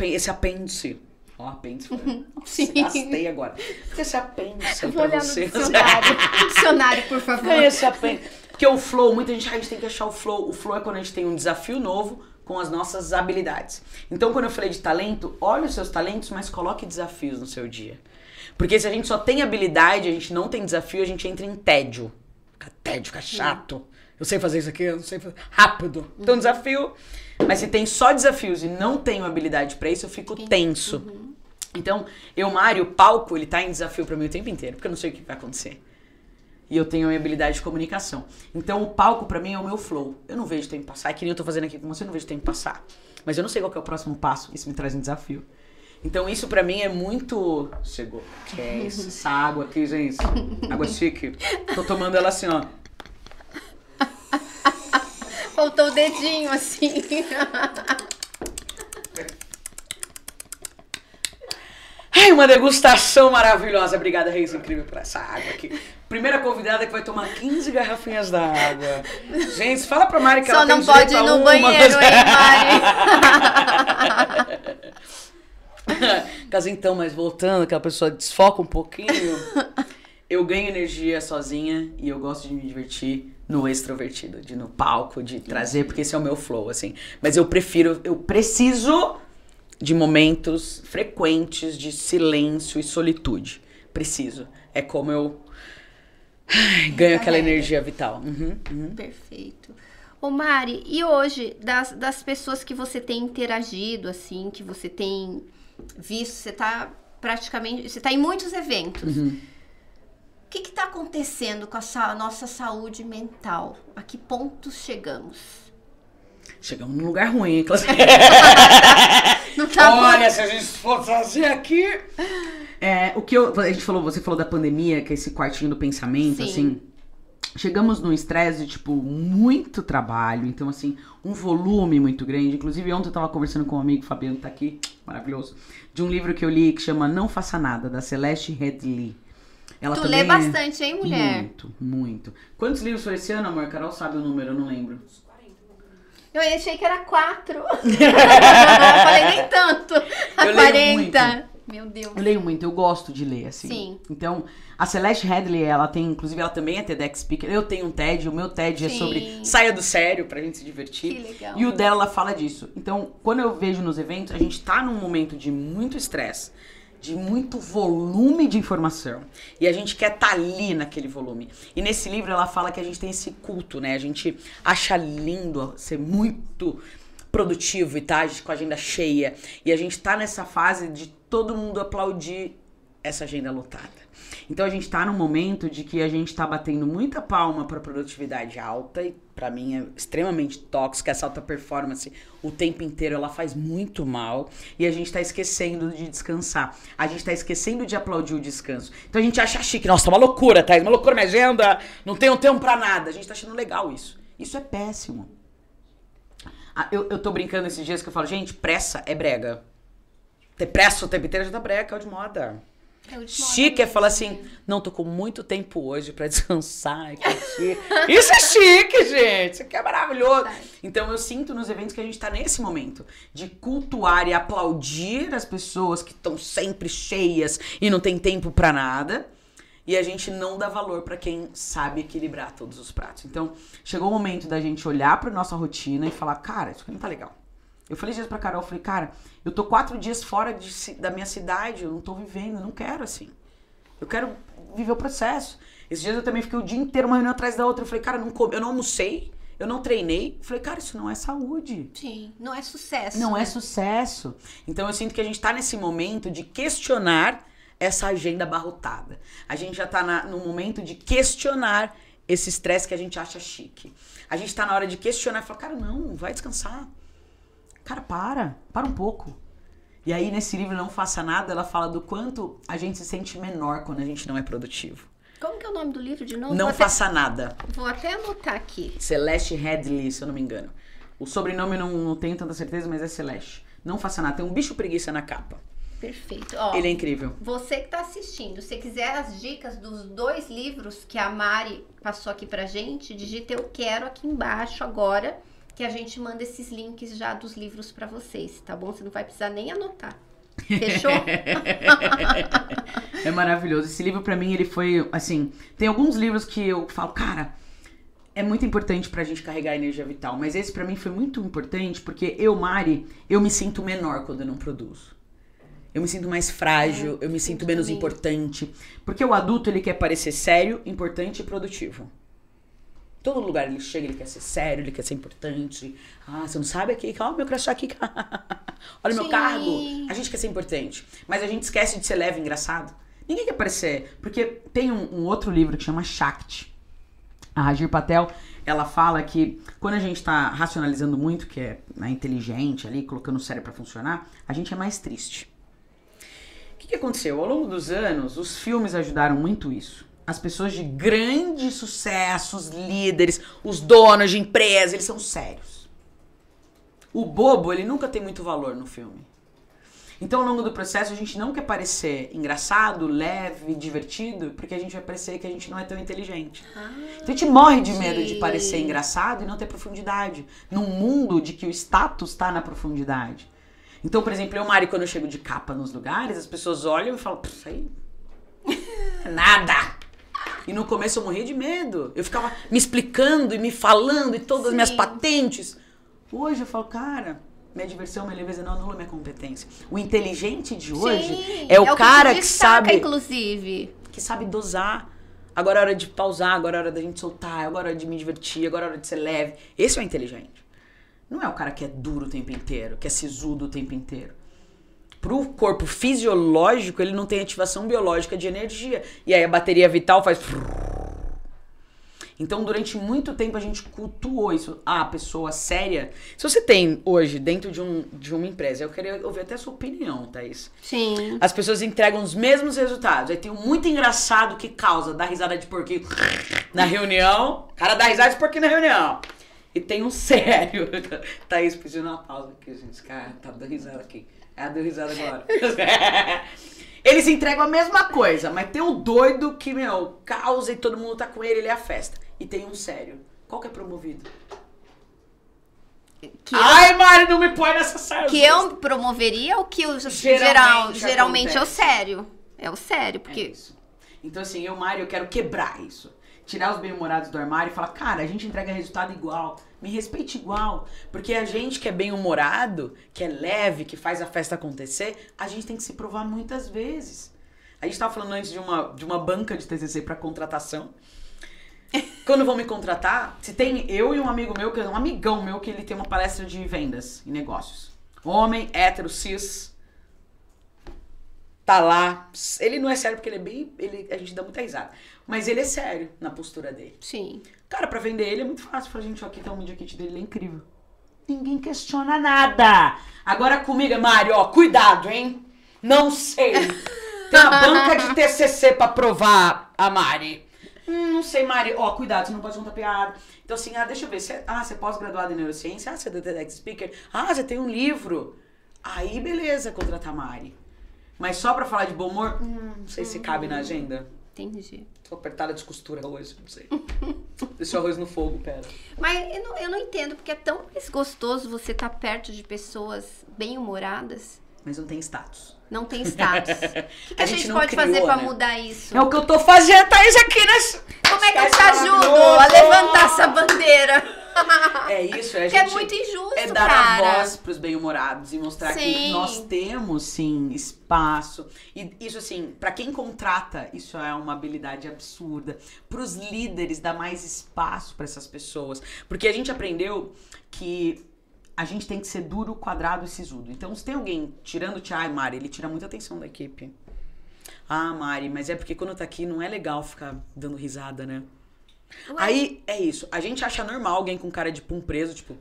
esse apêndice. Ó, apêndice. foi- Nossa, Sim. gastei agora. Fica esse apêndice Vou pra você. dicionário. dicionário, por favor. Fica esse apêndice. Porque o flow, muita gente, ah, a gente tem que achar o flow. O flow é quando a gente tem um desafio novo com as nossas habilidades. Então, quando eu falei de talento, olhe os seus talentos, mas coloque desafios no seu dia. Porque se a gente só tem habilidade, a gente não tem desafio, a gente entra em tédio. Fica tédio, fica chato. Eu sei fazer isso aqui, eu não sei fazer. Rápido. Então, desafio. Mas se tem só desafios e não tenho habilidade pra isso, eu fico tenso. Então, eu, Mário, o palco, ele tá em desafio pra mim o tempo inteiro, porque eu não sei o que vai acontecer. E eu tenho a minha habilidade de comunicação. Então, o palco pra mim é o meu flow. Eu não vejo o tempo passar. É que nem eu tô fazendo aqui com você, eu não vejo o tempo passar. Mas eu não sei qual é o próximo passo. Isso me traz um desafio. Então, isso pra mim é muito. Chegou. Que é isso? Essa água aqui, gente. Água chique. Tô tomando ela assim, ó. Faltou o dedinho, assim. Ai, uma degustação maravilhosa. Obrigada, Reis Incrível, por essa água aqui. Primeira convidada que vai tomar 15 garrafinhas d'água. Gente, fala pra Mari que Só ela não tem pode direito ir a no uma. banheiro, hein, Mari? Caso então, mas voltando, aquela pessoa desfoca um pouquinho. Eu ganho energia sozinha e eu gosto de me divertir no extrovertido, de no palco, de trazer, porque esse é o meu flow, assim. Mas eu prefiro, eu preciso de momentos frequentes de silêncio e solitude. Preciso. É como eu ai, ganho aquela Recarrega. energia vital. Uhum, uhum. Perfeito. Ô Mari, e hoje, das, das pessoas que você tem interagido, assim, que você tem visto, você tá praticamente. Você tá em muitos eventos. Uhum. O que que tá acontecendo com a sa- nossa saúde mental? A que pontos chegamos? Chegamos num lugar ruim, hein? Clas- Não tá bom? Olha, se a gente for fazer aqui. É, o que eu, a gente falou, você falou da pandemia, que é esse quartinho do pensamento, Sim. assim. Chegamos num estresse de, tipo, muito trabalho. Então, assim, um volume muito grande. Inclusive, ontem eu tava conversando com um amigo, Fabiano, que tá aqui, maravilhoso, de um livro que eu li que chama Não Faça Nada, da Celeste Headley. Ela Tu lê é- bastante, hein, mulher? Muito, muito. Quantos livros foi esse ano, amor? Carol sabe o número, eu não lembro. Eu achei que era quatro. eu falei nem tanto. A Eu leio 40. Meu Deus. Eu leio muito, eu gosto de ler, assim. Sim. Então, a Celeste Headley, ela tem, inclusive, ela também é TEDx Speaker. Eu tenho um TED, o meu TED é Sim. sobre saia do sério pra gente se divertir. Que legal. E o dela, ela fala disso. Então, quando eu vejo nos eventos, a gente tá num momento de muito estresse, de muito volume de informação. E a gente quer estar ali naquele volume. E nesse livro ela fala que a gente tem esse culto, né? A gente acha lindo ser muito produtivo e tá com a agenda cheia. E a gente tá nessa fase de todo mundo aplaudir essa agenda lotada. Então a gente tá num momento de que a gente tá batendo muita palma pra produtividade alta e pra mim é extremamente tóxica essa alta performance o tempo inteiro ela faz muito mal e a gente tá esquecendo de descansar. A gente tá esquecendo de aplaudir o descanso. Então a gente acha chique, nossa, uma loucura, tá? Uma loucura minha agenda, não tenho tempo pra nada. A gente tá achando legal isso. Isso é péssimo. Ah, eu, eu tô brincando esses dias que eu falo, gente, pressa é brega. Ter pressa o tempo inteiro já tá brega, é de moda. É o último Chique é falar assim, não, tô com muito tempo hoje pra descansar e. Isso é chique, gente. Isso aqui é maravilhoso. Verdade. Então eu sinto nos eventos que a gente tá nesse momento de cultuar e aplaudir as pessoas que estão sempre cheias e não tem tempo pra nada. E a gente não dá valor pra quem sabe equilibrar todos os pratos. Então, chegou o momento da gente olhar pra nossa rotina e falar, cara, isso aqui não tá legal. Eu falei dias pra Carol, eu falei, cara, eu tô quatro dias fora de da minha cidade, eu não tô vivendo, eu não quero assim. Eu quero viver o processo. Esses dias eu também fiquei o dia inteiro uma reunião atrás da outra. Eu falei, cara, eu não, come- eu não almocei, eu não treinei. Eu falei, cara, isso não é saúde. Sim, não é sucesso. Não é né? sucesso. Então eu sinto que a gente tá nesse momento de questionar essa agenda abarrotada. A gente já tá na, no momento de questionar esse estresse que a gente acha chique. A gente tá na hora de questionar e falar, cara, não, vai descansar. Cara, para, para um pouco. E aí, nesse livro Não Faça Nada, ela fala do quanto a gente se sente menor quando a gente não é produtivo. Como que é o nome do livro de novo? Não vou faça nada. Até, vou até anotar aqui. Celeste Headley, se eu não me engano. O sobrenome eu não, não tenho tanta certeza, mas é Celeste. Não faça nada. Tem um bicho preguiça na capa. Perfeito. Ó, Ele é incrível. Você que tá assistindo, se quiser as dicas dos dois livros que a Mari passou aqui pra gente, digita eu quero aqui embaixo agora, que a gente manda esses links já dos livros pra vocês, tá bom? Você não vai precisar nem anotar. Fechou? É maravilhoso. Esse livro, pra mim, ele foi, assim... Tem alguns livros que eu falo, cara... É muito importante pra gente carregar a energia vital. Mas esse, pra mim, foi muito importante porque eu, Mari, eu me sinto menor quando eu não produzo. Eu me sinto mais frágil, eu me sinto menos importante. Porque o adulto, ele quer parecer sério, importante e produtivo. Todo lugar ele chega, ele quer ser sério, ele quer ser importante. Ah, você não sabe aqui? Olha o meu crachá aqui. Olha o meu cargo. A gente quer ser importante. Mas a gente esquece de ser leve e engraçado. Ninguém quer parecer. Porque tem um, um outro livro que chama Shakti. A Rajir Patel, ela fala que quando a gente tá racionalizando muito, que é né, inteligente ali, colocando o cérebro pra funcionar, a gente é mais triste. O que, que aconteceu? Ao longo dos anos, os filmes ajudaram muito isso. As pessoas de grande sucesso, os líderes, os donos de empresa, eles são sérios. O bobo, ele nunca tem muito valor no filme. Então, ao longo do processo, a gente não quer parecer engraçado, leve, divertido, porque a gente vai parecer que a gente não é tão inteligente. Então, a gente morre de medo de parecer engraçado e não ter profundidade. Num mundo de que o status tá na profundidade. Então, por exemplo, eu, Mari, quando eu chego de capa nos lugares, as pessoas olham e falam, "Pff, isso aí nada. E no começo eu morria de medo. Eu ficava me explicando e me falando e todas as minhas Sim. patentes. Hoje eu falo, cara, minha diversão, minha leveza não anula minha competência. O inteligente de hoje Sim, é o te cara que destaca, sabe inclusive. que sabe dosar. Agora é hora de pausar, agora é hora da gente soltar, agora é hora de me divertir, agora é hora de ser leve. Esse é o inteligente. Não é o cara que é duro o tempo inteiro, que é sisudo o tempo inteiro. Pro corpo fisiológico, ele não tem ativação biológica de energia. E aí a bateria vital faz. Então, durante muito tempo, a gente cultuou isso. Ah, a pessoa séria. Se você tem hoje, dentro de, um, de uma empresa, eu queria ouvir até a sua opinião, Thaís. Sim. As pessoas entregam os mesmos resultados. Aí tem um muito engraçado que causa dar risada de porquinho na reunião. O cara dá risada de porquinho na reunião. E tem um sério. Thaís pedindo uma pausa aqui, gente. Esse cara tá dando risada aqui. Ela deu risada agora. Eles entregam a mesma coisa, mas tem o doido que, meu, causa e todo mundo tá com ele, ele é a festa. E tem um sério. Qual que é promovido? Que, Ai, Mari, não me põe nessa saia. que eu promoveria o que o geral, Geralmente é o sério. É o sério, É porque isso. Então, assim, eu, Mari, eu quero quebrar isso. Tirar os bem-humorados do armário e falar, cara, a gente entrega resultado igual. Me respeite igual. Porque a gente que é bem-humorado, que é leve, que faz a festa acontecer, a gente tem que se provar muitas vezes. A gente tava falando antes de uma, de uma banca de TCC para contratação. Quando vão me contratar, se tem eu e um amigo meu, que é um amigão meu, que ele tem uma palestra de vendas e negócios. Homem, hétero, cis, tá lá. Ele não é sério porque ele é bem. Ele, a gente dá muita risada. Mas ele é sério na postura dele. sim. Cara, pra vender ele é muito fácil. Fala, gente, ó, aqui tá o media kit dele, ele é incrível. Ninguém questiona nada. Agora comigo, Mário, ó, cuidado, hein? Não sei. Tem uma banca de TCC pra provar a Mari. Hum, não sei, Mari. Ó, cuidado, você não pode contar piada. Então, assim, ah, deixa eu ver. Você, ah, você é pós-graduado em neurociência? Ah, você é TEDx Speaker? Ah, você tem um livro? Aí, beleza, contratar a Mari. Mas só pra falar de bom humor, hum, não sei se cabe na agenda. Entendi. Tô apertada de costura hoje, não sei. Deixa o arroz no fogo, pera. Mas eu não, eu não entendo, porque é tão mais gostoso você estar perto de pessoas bem-humoradas. Mas não tem status. Não tem status. O que, que a, A gente, gente pode criou, fazer pra né? mudar isso? É o que eu tô fazendo, Thaís, aqui nesse... Como é que eu te ajudo a levantar essa bandeira? É isso, é a Que é gente... muito injusto, É dar cara. a voz pros bem-humorados e mostrar que Sim. nós temos, sim, espaço. E isso, assim, pra quem contrata, isso é uma habilidade absurda. Pros líderes, dar mais espaço pra essas pessoas. Porque a gente aprendeu que a gente tem que ser duro, quadrado e sisudo. Então, se tem alguém tirando o Ai, Mari, ele tira muita atenção da equipe. Ah, Mari, mas é porque quando tá aqui não é legal ficar dando risada, né? Ué, Aí é isso. A gente acha normal alguém com cara de pum preso, tipo.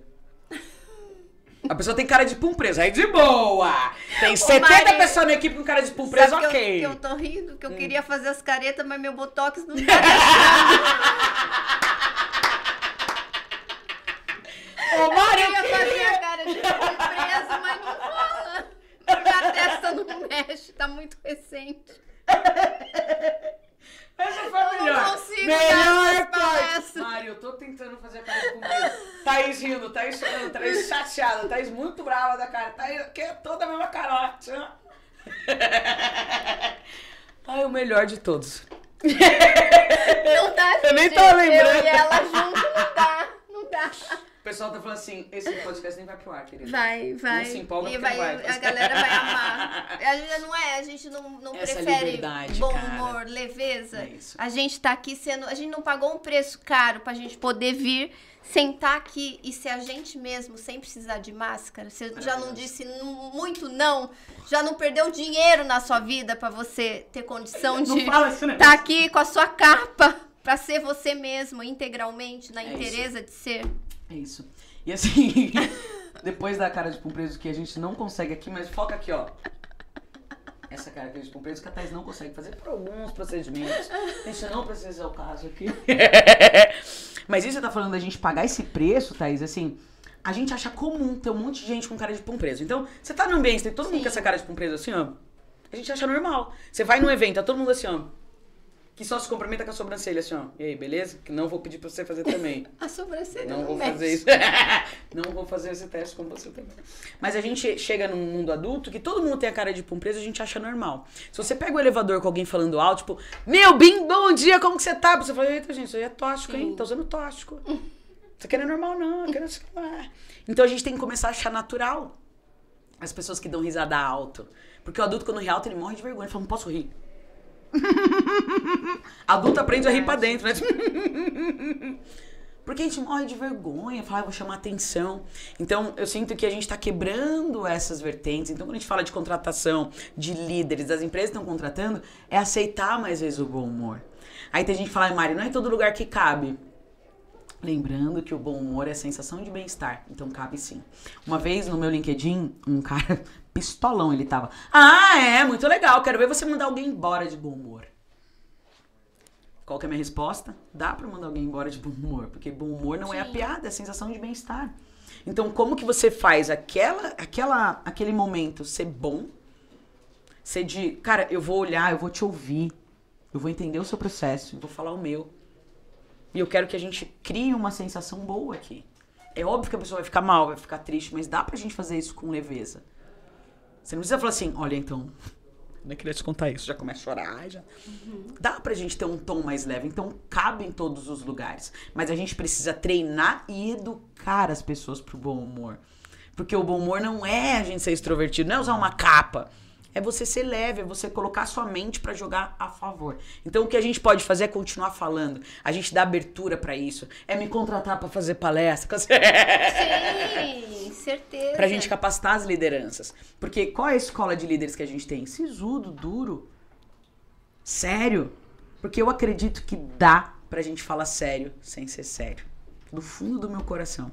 A pessoa tem cara de pum preso, aí de boa! Tem 70 Mari, pessoas na equipe com cara de pum preso, que eu- ok. que eu, tô rindo, que eu queria fazer as caretas, mas meu botox não tá Ô, Mari, Eu eu ia fazer queria- a cara de preso, mas não rola. Porque a testa não mexe, tá muito recente. Essa foi a não melhor. consigo dar melhor parte. Mari, eu tô tentando fazer a cara preso. Thaís rindo, Thaís chorando, Thaís chateada, Thaís muito brava da cara. Thaís que é toda a mesma carote. Ai, o melhor de todos. Não dá, Eu nem gente. tava lembrando. Eu e ela junto não dá, não dá. O pessoal tá falando assim, esse podcast nem vai pro ar, querido. Vai, vai. Não se empolga e vai, vai. A galera vai amar. A gente não é, a gente não, não Essa prefere bom cara. humor, leveza. É. A gente tá aqui sendo. A gente não pagou um preço caro pra gente poder vir, sentar aqui e ser a gente mesmo, sem precisar de máscara. Você já não disse muito não, já não perdeu dinheiro na sua vida pra você ter condição Não de isso, né? tá aqui com a sua capa pra ser você mesmo integralmente, na É inteireza de ser. É isso. E assim, depois da cara de pum preso que a gente não consegue aqui, mas foca aqui, ó. Essa cara de pum preso que a Thais não consegue fazer por alguns procedimentos. A gente não precisa ser o caso aqui. mas isso você tá falando da gente pagar esse preço, Thaís, assim. A gente acha comum ter um monte de gente com cara de pum preso. Então, você tá no ambiente, tem todo mundo Sim. com essa cara de pum preso assim, ó. A gente acha normal. Você vai num evento, tá todo mundo assim, ó. Que só se cumprimenta com a sobrancelha, assim, ó. E aí, beleza? Que não vou pedir pra você fazer também. A sobrancelha Não não, vou mexe. fazer isso. não vou fazer esse teste com você também. Mas a gente chega num mundo adulto que todo mundo tem a cara de pum preso, a gente acha normal. Se você pega o elevador com alguém falando alto, tipo, meu, bim, bom dia, como que você tá? Você fala, eita, gente, isso aí é tóxico, hein? Tá usando tóxico. Isso aqui não é normal, não. Aqui não é. Então a gente tem que começar a achar natural as pessoas que dão risada alto. Porque o adulto, quando ri alto, ele morre de vergonha. Ele fala, não posso rir. Adulto aprende a rir pra dentro, né? Porque a gente morre de vergonha, fala, ah, eu vou chamar atenção. Então, eu sinto que a gente tá quebrando essas vertentes. Então, quando a gente fala de contratação, de líderes, das empresas que estão contratando, é aceitar mais vezes o bom humor. Aí tem gente que fala, "Ai, Mari, não é todo lugar que cabe. Lembrando que o bom humor é sensação de bem-estar, então cabe sim. Uma vez no meu LinkedIn, um cara pistolão ele tava. Ah, é, muito legal, quero ver você mandar alguém embora de bom humor. Qual que é a minha resposta? Dá pra mandar alguém embora de bom humor, porque bom humor não é a Sim. piada, é a sensação de bem-estar. Então, como que você faz aquela, aquela, aquele momento ser bom? Ser de, cara, eu vou olhar, eu vou te ouvir, eu vou entender o seu processo, eu vou falar o meu. E eu quero que a gente crie uma sensação boa aqui. É óbvio que a pessoa vai ficar mal, vai ficar triste, mas dá pra gente fazer isso com leveza. Você não precisa falar assim, olha então, eu nem queria te contar isso, já começa a chorar, já. Dá pra gente ter um tom mais leve, então cabe em todos os lugares. Mas a gente precisa treinar e educar as pessoas pro bom humor. Porque o bom humor não é a gente ser extrovertido, não é usar uma capa. É você ser leve, é você colocar sua mente pra jogar a favor. Então o que a gente pode fazer é continuar falando. A gente dá abertura pra isso. É me contratar pra fazer palestra. Sim, certeza. pra gente capacitar as lideranças. Porque qual é a escola de líderes que a gente tem? Sisudo, duro. Sério. Porque eu acredito que dá pra gente falar sério sem ser sério. Do fundo do meu coração.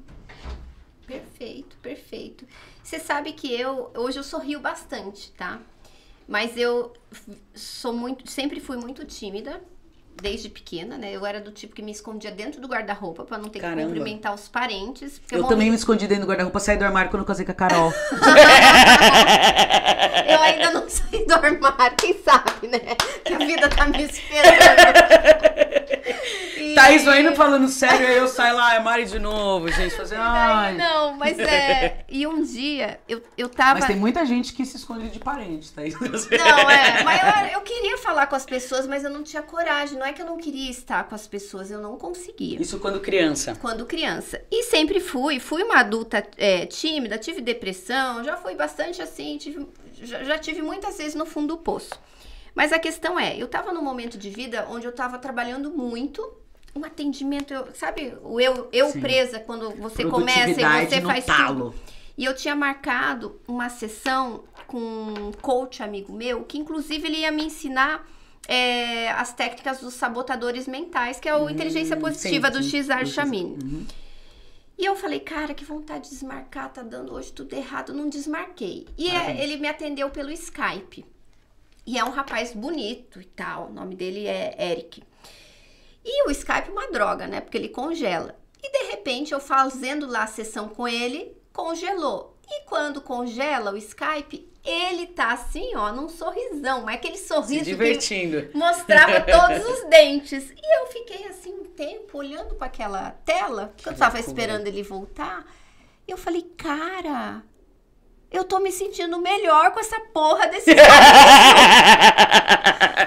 Perfeito, perfeito. Você sabe que eu hoje eu sorrio bastante, tá? Mas eu sou muito, sempre fui muito tímida desde pequena, né? Eu era do tipo que me escondia dentro do guarda-roupa pra não ter Caramba. que cumprimentar os parentes, Eu, também me escondi dentro do guarda-roupa, saí do armário quando eu casei com a Carol. eu ainda não saí do armário, quem sabe, né? Que a vida tá me esperando. E- Thaís vai indo falando sério, aí eu saio lá, é Mari de novo, gente, fazendo. Ai. não, mas é. E um dia eu, eu tava. Mas tem muita gente que se esconde de parente, Thaís. Não, é. Mas eu, eu queria falar com as pessoas, mas eu não tinha coragem. Não é que eu não queria estar com as pessoas, eu não conseguia. Isso quando criança. Quando criança. E sempre fui. Fui uma adulta é, tímida, tive depressão, já fui bastante assim, tive- já, já tive muitas vezes no fundo do poço. Mas a questão é, eu tava num momento de vida onde eu tava trabalhando muito. Um atendimento, eu- sabe, o eu, eu Sim. presa, quando você começa e você faz tudo. talo. E eu tinha marcado uma sessão com um coach amigo meu, que inclusive ele ia me ensinar é, as técnicas dos sabotadores mentais, que é o inteligência positiva Hum, do Cesar. Chamini. Uhum. E eu falei, cara, que vontade de desmarcar, tá dando hoje tudo errado, não desmarquei. E é, ele me atendeu pelo Skype. E é um rapaz bonito e tal, o nome dele é Eric. E o Skype é uma droga, né? Porque ele congela. E de repente eu fazendo lá a sessão com ele, congelou. E quando congela o Skype, ele tá assim, ó, num sorrisão, mas aquele Se sorriso que divertindo. mostrava todos os dentes. E eu fiquei assim um tempo olhando para aquela tela, que eu tava loucura. esperando ele voltar. E eu falei, cara, eu tô me sentindo melhor com essa porra desse sorriso.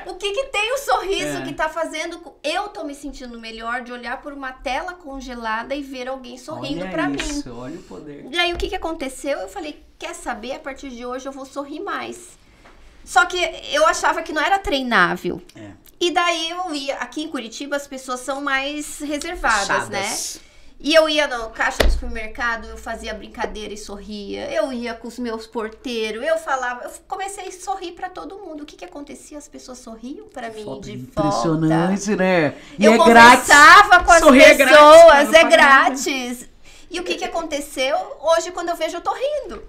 O que que tem o sorriso É. que tá fazendo? com- Eu tô me sentindo melhor de olhar por uma tela congelada e ver alguém sorrindo olha pra mim. isso, olha o poder. E aí o que que aconteceu? Eu falei, quer saber? A partir de hoje eu vou sorrir mais. Só que eu achava que não era treinável. É. E daí eu ia, aqui em Curitiba as pessoas são mais reservadas, né? E eu ia no caixa do supermercado, eu fazia brincadeira e sorria. Eu ia com os meus porteiros, eu falava, eu comecei a sorrir pra todo mundo. O que que acontecia? As pessoas sorriam pra mim Foto de volta. Impressionante, né? E Eu é grátis. conversava com as Sorrir é grátis, pessoas, não é grátis. E o que que aconteceu? Hoje, quando eu vejo, eu tô rindo.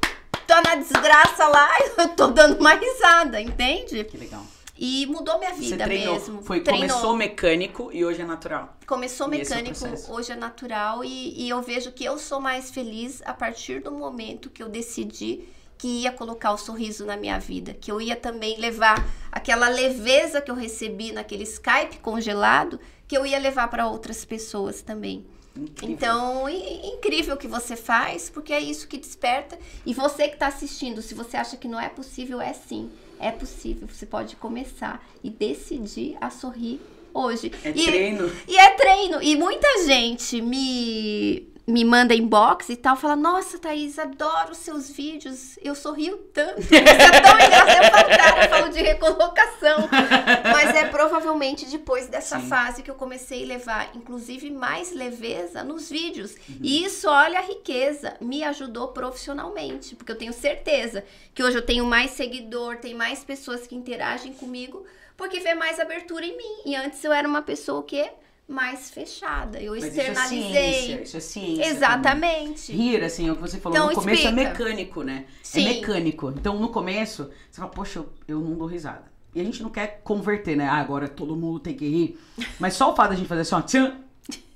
Tô na desgraça lá, eu tô dando uma risada, entende? Que legal. E mudou minha vida mesmo. Foi, Treinou. começou mecânico e hoje é natural. Começou E é mecânico, processo. hoje é natural. E, e eu vejo que eu sou mais feliz a partir do momento que eu decidi que ia colocar o sorriso na minha vida, que eu ia também levar aquela leveza que eu recebi naquele Skype congelado, que eu ia levar para outras pessoas também. Incrível. Então, incrível o que você faz, porque é isso que desperta. E você que está assistindo, se você acha que não é possível, é sim. É possível. Você pode começar e decidir a sorrir hoje. É e, treino. E é treino. E muita gente me me manda inbox e tal, fala, nossa, Thaís, adoro os seus vídeos, eu sorrio tanto, você é tão engraçado, eu falo, cara, eu falo de recolocação, mas é provavelmente depois dessa Sim. fase que eu comecei a levar, inclusive, mais leveza nos vídeos, e isso, olha a riqueza, me ajudou profissionalmente, porque eu tenho certeza que hoje eu tenho mais seguidor, tem mais pessoas que interagem comigo, porque vê mais abertura em mim, e antes eu era uma pessoa que mais fechada, eu Mas externalizei. Isso é ciência. Isso é ciência Exatamente. também. Rir, assim, é o que você falou. Então, no começo explica. é mecânico, né? Sim. É mecânico. Então, no começo, você fala, poxa, eu, eu não dou risada. E a gente não quer converter, né? Ah, agora todo mundo tem que rir. Mas só o fato da gente fazer assim, ó, tchan.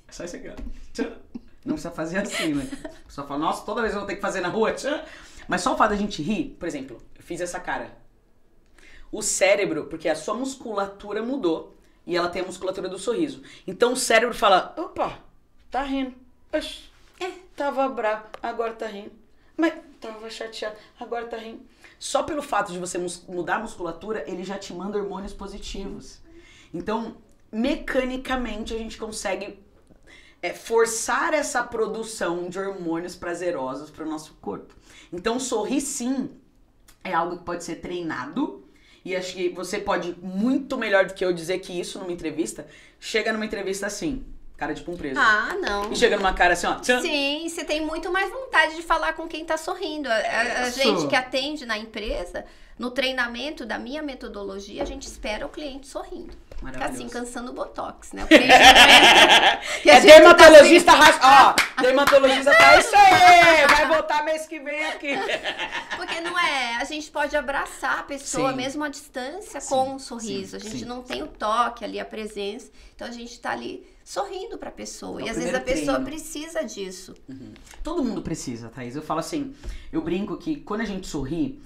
É só isso aqui, ó. Tchan. Não precisa fazer assim, né? Pessoa fala, nossa, toda vez eu vou ter que fazer na rua, tchan. Mas só o fato da gente rir, por exemplo, eu fiz essa cara. O cérebro, porque a sua musculatura mudou e ela tem a musculatura do sorriso. Então o cérebro fala: opa, tá rindo. Oxi, É. tava bravo, agora tá rindo. Mas tava chateado, agora tá rindo. Só pelo fato de você mudar a musculatura, ele já te manda hormônios positivos. Então, mecanicamente, a gente consegue é, forçar essa produção de hormônios prazerosos para o nosso corpo. Então, sorrir sim é algo que pode ser treinado. E acho que você pode, muito melhor do que eu dizer que isso numa entrevista, chega numa entrevista assim, cara de pum preso. Ah, não. E chega numa cara assim, ó. tchan. Sim, você tem muito mais vontade de falar com quem tá sorrindo. A, a- a gente que atende na empresa, no treinamento da minha metodologia, a gente espera o cliente sorrindo. Fica assim, cansando o botox, né? O cliente não É gente tá dermatologista, racha- ó, dermatologista tá isso aí, vai voltar mês que vem aqui. assim, porque não é, a gente pode abraçar a pessoa Sim. mesmo à distância Sim, com um sorriso. sim, a gente sim. não tem o toque ali, a presença. Então a gente tá ali sorrindo pra pessoa. É e às vezes a primeiro pessoa treino. precisa disso. Todo mundo precisa, Thaís. Eu falo assim, eu brinco que quando a gente sorri,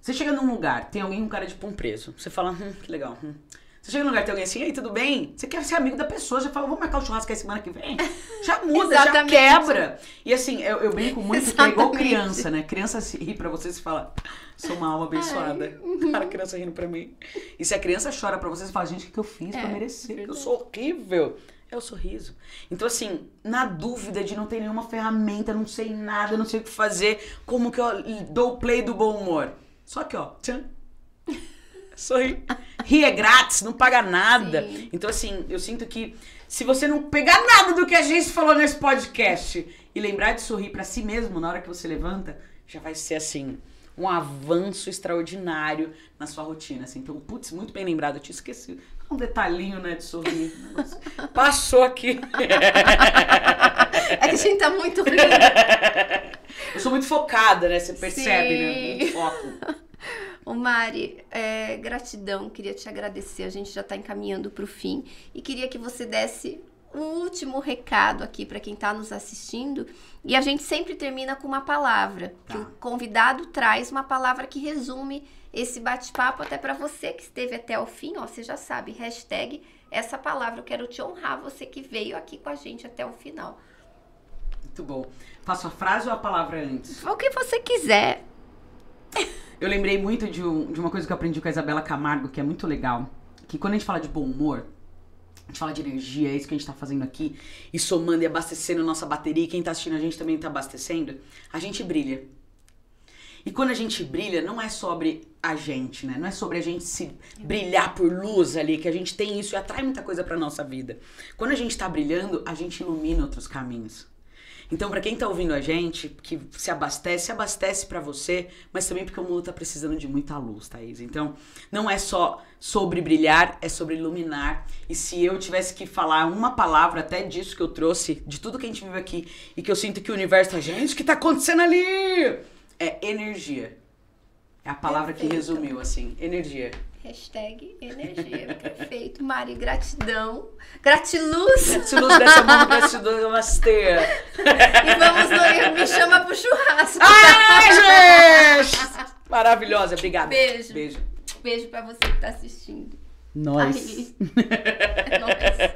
você chega num lugar, tem alguém com cara de pão preso. Você fala, hum, que legal. hum. Você chega num lugar, tem alguém assim, ei, tudo bem? Você quer ser amigo da pessoa, já fala, vamos marcar o churrasco aí semana que vem? Já muda, já Exatamente. quebra. E assim, eu, eu brinco muito que é igual Exatamente. criança, né? Criança se ri pra você e fala, sou uma alma abençoada. uhum. Cara, criança rindo pra mim. E se a criança chora pra você, você fala, gente, o que, eu fiz É, pra merecer? Eu sou horrível. É o sorriso. Então, assim, na dúvida de não ter nenhuma ferramenta, não sei nada, não sei o que fazer, como que eu dou o play do bom humor? Só que, ó, tchan. Sorri. Rir é grátis, não paga nada. Sim. Então, assim, eu sinto que se você não pegar nada do que a gente falou nesse podcast e lembrar de sorrir pra si mesmo na hora que você levanta, já vai ser, assim, um avanço extraordinário na sua rotina. Assim. Então, putz, muito bem lembrado, eu tinha esquecido. Um detalhinho, né, de sorrir. Passou aqui. É que a gente tá muito rindo. Eu sou muito focada, né? Você percebe, né? Sim. Muito foco. Ô Mari, é, gratidão, queria te agradecer. A gente já está encaminhando para o fim e queria que você desse um último recado aqui para quem está nos assistindo. E a gente sempre termina com uma palavra, Tá. que o convidado traz uma palavra que resume esse bate-papo até para você que esteve até o fim. Ó, você já sabe, hashtag essa palavra. Eu quero te honrar, você que veio aqui com a gente até o final. Muito bom. Faço a frase ou a palavra antes? O que você quiser. Eu lembrei muito de, um- de uma coisa que eu aprendi com a Isabela Camargo, que é muito legal. Que quando a gente fala de bom humor, a gente fala de energia, é isso que a gente tá fazendo aqui, e somando e abastecendo nossa bateria, e quem tá assistindo a gente também tá abastecendo, a gente brilha. E quando a gente brilha, não é sobre a gente, né? Não é sobre a gente se brilhar por luz ali, que a gente tem isso e atrai muita coisa pra nossa vida. Quando a gente tá brilhando, a gente ilumina outros caminhos. Então, pra quem tá ouvindo a gente, que se abastece, se abastece pra você, mas também porque o mundo tá precisando de muita luz, Thaís. Então, não é só sobre brilhar, é sobre iluminar. E se eu tivesse que falar uma palavra até disso que eu trouxe, de tudo que a gente vive aqui, e que eu sinto que o universo tá, gente, o que tá acontecendo ali? É energia. É a palavra que Perfeito. resumiu, assim, energia. Hashtag energia. Perfeito. Mari, gratidão. Gratiluz. Gratiluz dessa mão, gratidão, namastê. E vamos no Me Chama pro Churrasco. Ai, gente! Maravilhosa, obrigada. Beijo. Beijo. Beijo pra você que tá assistindo. Nós. É nóis.